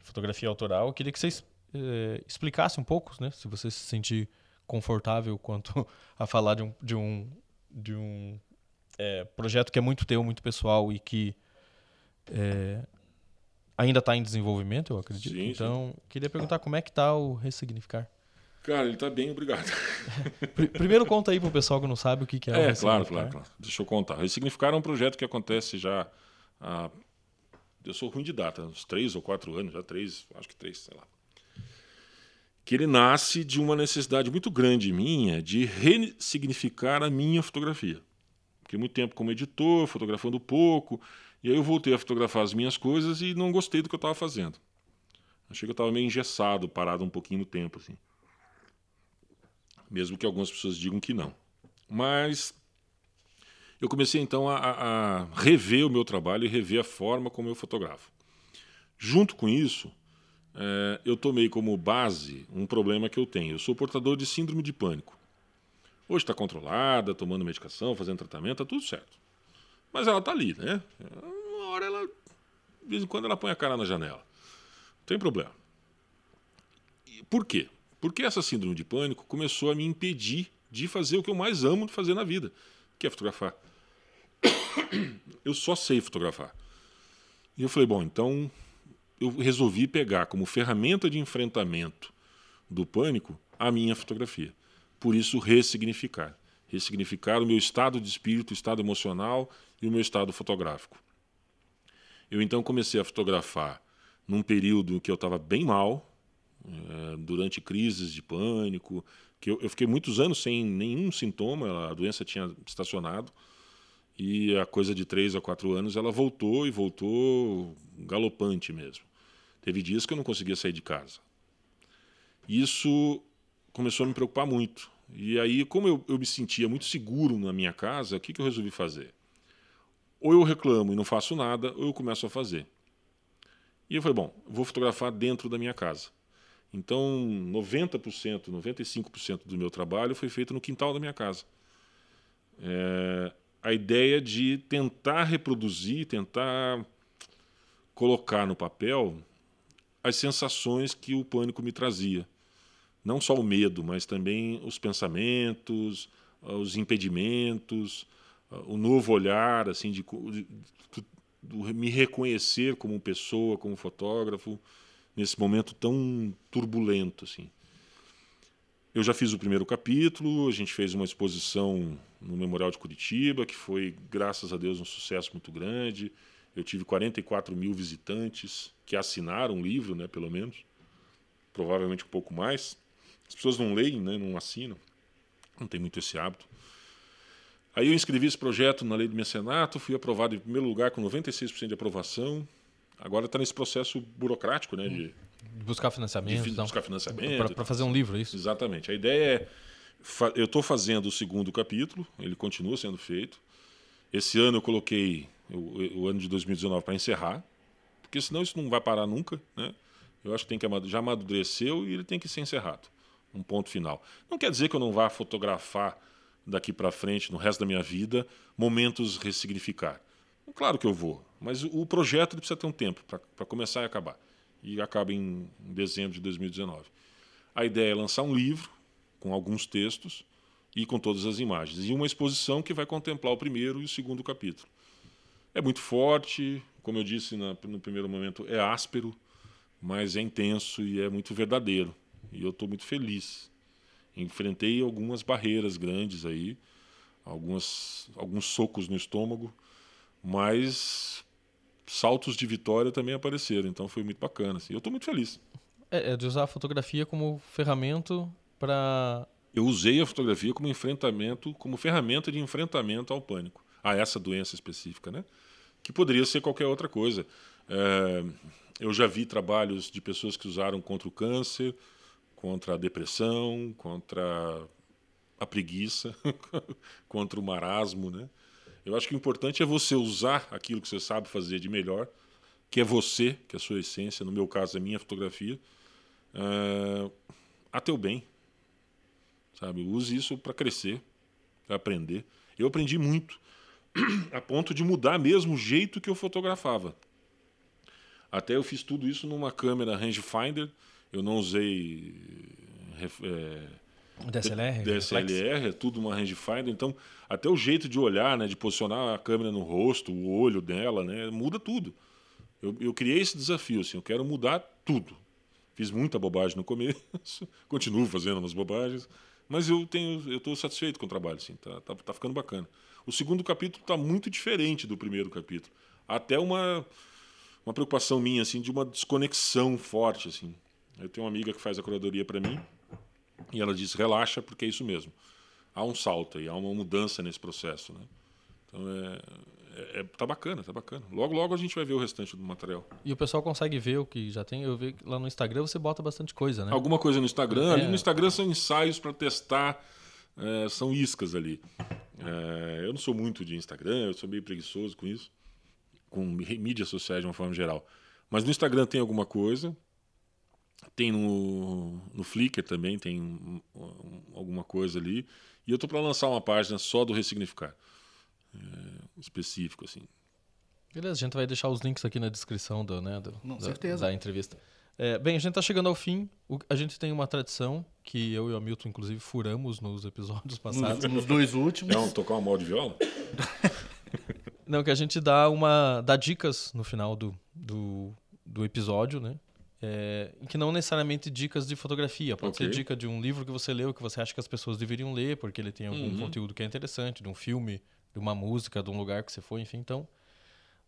fotografia autoral. Eu queria que vocês é, explicassem um pouco, né, se você se sentir confortável quanto a falar de um, de um, de um é, projeto que é muito teu, muito pessoal e que é, ainda está em desenvolvimento, eu acredito. Sim, sim. então, queria perguntar como é que está o Ressignificar. Cara, ele tá bem, obrigado. Pri- Primeiro conta aí pro pessoal que não sabe o que, que é, o É, claro, Ressignificar. claro, claro. Deixa eu contar. Ressignificar é um projeto que acontece já há. Eu sou ruim de data, uns três ou quatro anos, já três, acho que três, sei lá. Que ele nasce de uma necessidade muito grande minha de ressignificar a minha fotografia. Fiquei muito tempo como editor, fotografando pouco, e aí eu voltei a fotografar as minhas coisas e não gostei do que eu estava fazendo. Achei que eu estava meio engessado, parado um pouquinho no tempo, assim. Mesmo que algumas pessoas digam que não. Mas eu comecei então a, a- rever o meu trabalho e rever a forma como eu fotografo. Junto com isso, eh, eu tomei como base um problema que eu tenho. Eu sou portador de síndrome de pânico. Hoje está controlada, tomando medicação, fazendo tratamento, está tudo certo. Mas ela está ali, né? Uma hora ela, de vez em quando, ela põe a cara na janela. Não tem problema. Por quê? Porque essa síndrome de pânico começou a me impedir de fazer o que eu mais amo de fazer na vida, que é fotografar. Eu só sei fotografar. E eu falei, bom, então eu resolvi pegar como ferramenta de enfrentamento do pânico a minha fotografia. Por isso, ressignificar. ressignificar o meu estado de espírito, o estado emocional e o meu estado fotográfico. Eu então comecei a fotografar num período que eu estava bem mal, é, durante crises de pânico, que eu, eu, fiquei muitos anos sem nenhum sintoma, a doença tinha estacionado, e a coisa de três a quatro anos ela voltou e voltou galopante mesmo. Teve dias que eu não conseguia sair de casa. Isso começou a me preocupar muito. E aí, como eu, eu me sentia muito seguro na minha casa, o que, que eu resolvi fazer? Ou eu reclamo e não faço nada, ou eu começo a fazer. E eu falei, bom, vou fotografar dentro da minha casa. Então, 90%, 95% do meu trabalho foi feito no quintal da minha casa. É, a ideia de tentar reproduzir, tentar colocar no papel as sensações que o pânico me trazia. Não só o medo, mas também os pensamentos, os impedimentos, o novo olhar, assim, de, de, de me reconhecer como pessoa, como fotógrafo, nesse momento tão turbulento, assim. Eu já fiz o primeiro capítulo, a gente fez uma exposição no Memorial de Curitiba, que foi, graças a Deus, um sucesso muito grande. Eu tive 44 mil visitantes que assinaram o livro, né, pelo menos. Provavelmente um pouco mais. As pessoas não leem, né, não assinam. Não tem muito esse hábito. Aí eu inscrevi esse projeto na lei do mecenato, fui aprovado em primeiro lugar com 96% de aprovação. Agora está nesse processo burocrático, né? De, de buscar financiamento. De buscar financiamento. Para fazer um livro, é isso? Exatamente. A ideia é. Eu estou fazendo o segundo capítulo, ele continua sendo feito. Esse ano eu coloquei o, o ano de 2019 para encerrar, porque senão isso não vai parar nunca, né? Eu acho que tem que já amadureceu e ele tem que ser encerrado. Um ponto final. Não quer dizer que eu não vá fotografar daqui para frente, no resto da minha vida, momentos ressignificar. Claro que eu vou, mas o projeto precisa ter um tempo para começar e acabar. E acaba em, em dezembro de 2019. A ideia é lançar um livro com alguns textos e com todas as imagens. E uma exposição que vai contemplar o primeiro e o segundo capítulo. É muito forte, como eu disse na, no primeiro momento, é áspero, mas é intenso e é muito verdadeiro. E eu estou muito feliz enfrentei algumas barreiras grandes aí, algumas, alguns socos no estômago, mas saltos de vitória também apareceram, então foi muito bacana. Assim. Eu estou muito feliz. É, é, de usar a fotografia como ferramenta para. Eu usei a fotografia como enfrentamento, como ferramenta de enfrentamento ao pânico, a essa doença específica, né? Que poderia ser qualquer outra coisa. É, eu já vi trabalhos de pessoas que usaram contra o câncer, contra a depressão, contra a preguiça, contra o marasmo, né? Eu acho que o importante é você usar aquilo que você sabe fazer de melhor, que é você, que é a sua essência, no meu caso, a minha fotografia, uh, a teu bem. Sabe? Use isso para crescer, para aprender. Eu aprendi muito, a ponto de mudar mesmo o jeito que eu fotografava. Até eu fiz tudo isso numa câmera rangefinder, eu não usei é, DSLR, DSLR, é tudo uma rangefinder, então até o jeito de olhar, né, de posicionar a câmera no rosto, o olho dela, né, muda tudo. Eu, eu criei esse desafio, assim, eu quero mudar tudo. Fiz muita bobagem no começo, continuo fazendo umas bobagens, mas eu tenho, eu estou satisfeito com o trabalho, assim, tá, tá, tá ficando bacana. O segundo capítulo está muito diferente do primeiro capítulo, até uma uma preocupação minha, assim, de uma desconexão forte, assim. Eu tenho uma amiga que faz a curadoria para mim e ela diz: relaxa, porque é isso mesmo. Há um salto e há uma mudança nesse processo. Né? Então é, é, é, tá bacana, tá bacana. Logo, logo a gente vai ver o restante do material. E o pessoal consegue ver o que já tem. Eu vi lá no Instagram você bota bastante coisa, né? Alguma coisa no Instagram. É. Ali no Instagram são ensaios para testar, é, são iscas ali. É, eu não sou muito de Instagram, eu sou meio preguiçoso com isso, com mídias sociais de uma forma geral. Mas no Instagram tem alguma coisa, tem no, no Flickr também, tem um, um, alguma coisa ali. E eu tô para lançar uma página só do Ressignificar. Específico, assim. Beleza, a gente vai deixar os links aqui na descrição do, né, do, Não, da, certeza. da entrevista. É, bem, a gente está chegando ao fim. O, a gente tem uma tradição que eu e o Hamilton, inclusive, furamos nos episódios passados. Nos, nos dois últimos. Não, tocar uma moda de viola? Não, que a gente dá uma dá dicas no final do, do, do episódio, né? é, que não necessariamente dicas de fotografia. Pode Ok. ser dica de um livro que você leu que você acha que as pessoas deveriam ler, porque ele tem algum Uhum. conteúdo que é interessante, de um filme, de uma música, de um lugar que você foi, enfim. Então,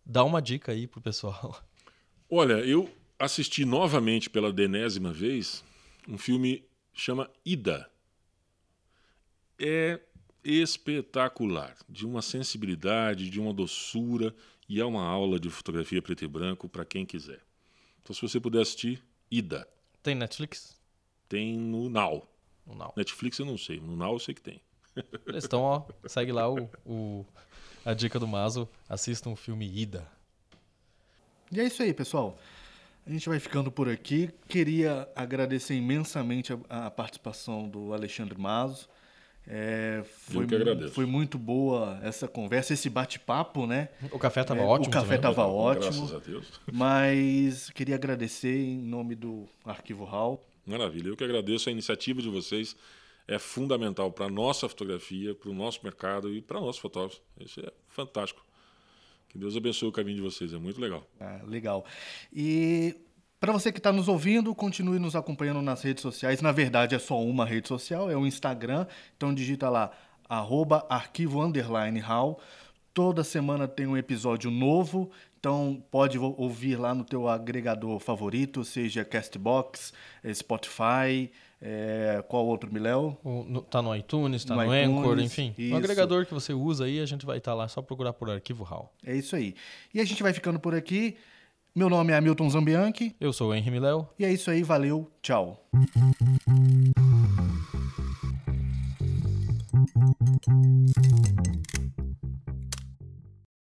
dá uma dica aí pro pessoal. Olha, eu assisti novamente pela denésima vez um filme chama Ida. É espetacular, de uma sensibilidade, de uma doçura e é uma aula de fotografia preto e branco para quem quiser. Então, se você puder assistir, Ida. Tem Netflix? Tem no Now. Não. Netflix eu não sei, no Now eu sei que tem. Beleza, Então, ó, segue lá o, o- a dica do Mazo. Assista um filme Ida. E é isso aí, pessoal. A gente vai ficando por aqui. Queria agradecer imensamente a, a participação do Alexandre Mazo. É, foi, que agradeço. foi muito boa essa conversa, esse bate-papo, né? O café tava É, ótimo o café também. tava ótimo. Graças a Deus. Mas queria agradecer em nome do Arquivo Hall. Maravilha. Eu que agradeço a iniciativa de vocês. É fundamental para a nossa fotografia, para o nosso mercado e para nossos fotógrafos. Isso é fantástico. Que Deus abençoe o caminho de vocês. É muito legal. Ah, legal. E para você que está nos ouvindo, continue nos acompanhando nas redes sociais. Na verdade, é só uma rede social, é o Instagram. Então digita lá, arroba arquivo underline hall. Toda semana tem um episódio novo, então pode ouvir lá no teu agregador favorito, seja Castbox, eh, Spotify, eh, qual outro, Miléo? Tá no iTunes, tá no, No Anchor, iTunes, enfim. isso. O agregador que você usa aí, a gente vai estar lá, é só procurar por Arquivo RAW. É isso aí. E a gente vai ficando por aqui. Meu nome é Hamilton Zambianchi. Eu sou o Henry Miléo. E é isso aí, valeu, tchau.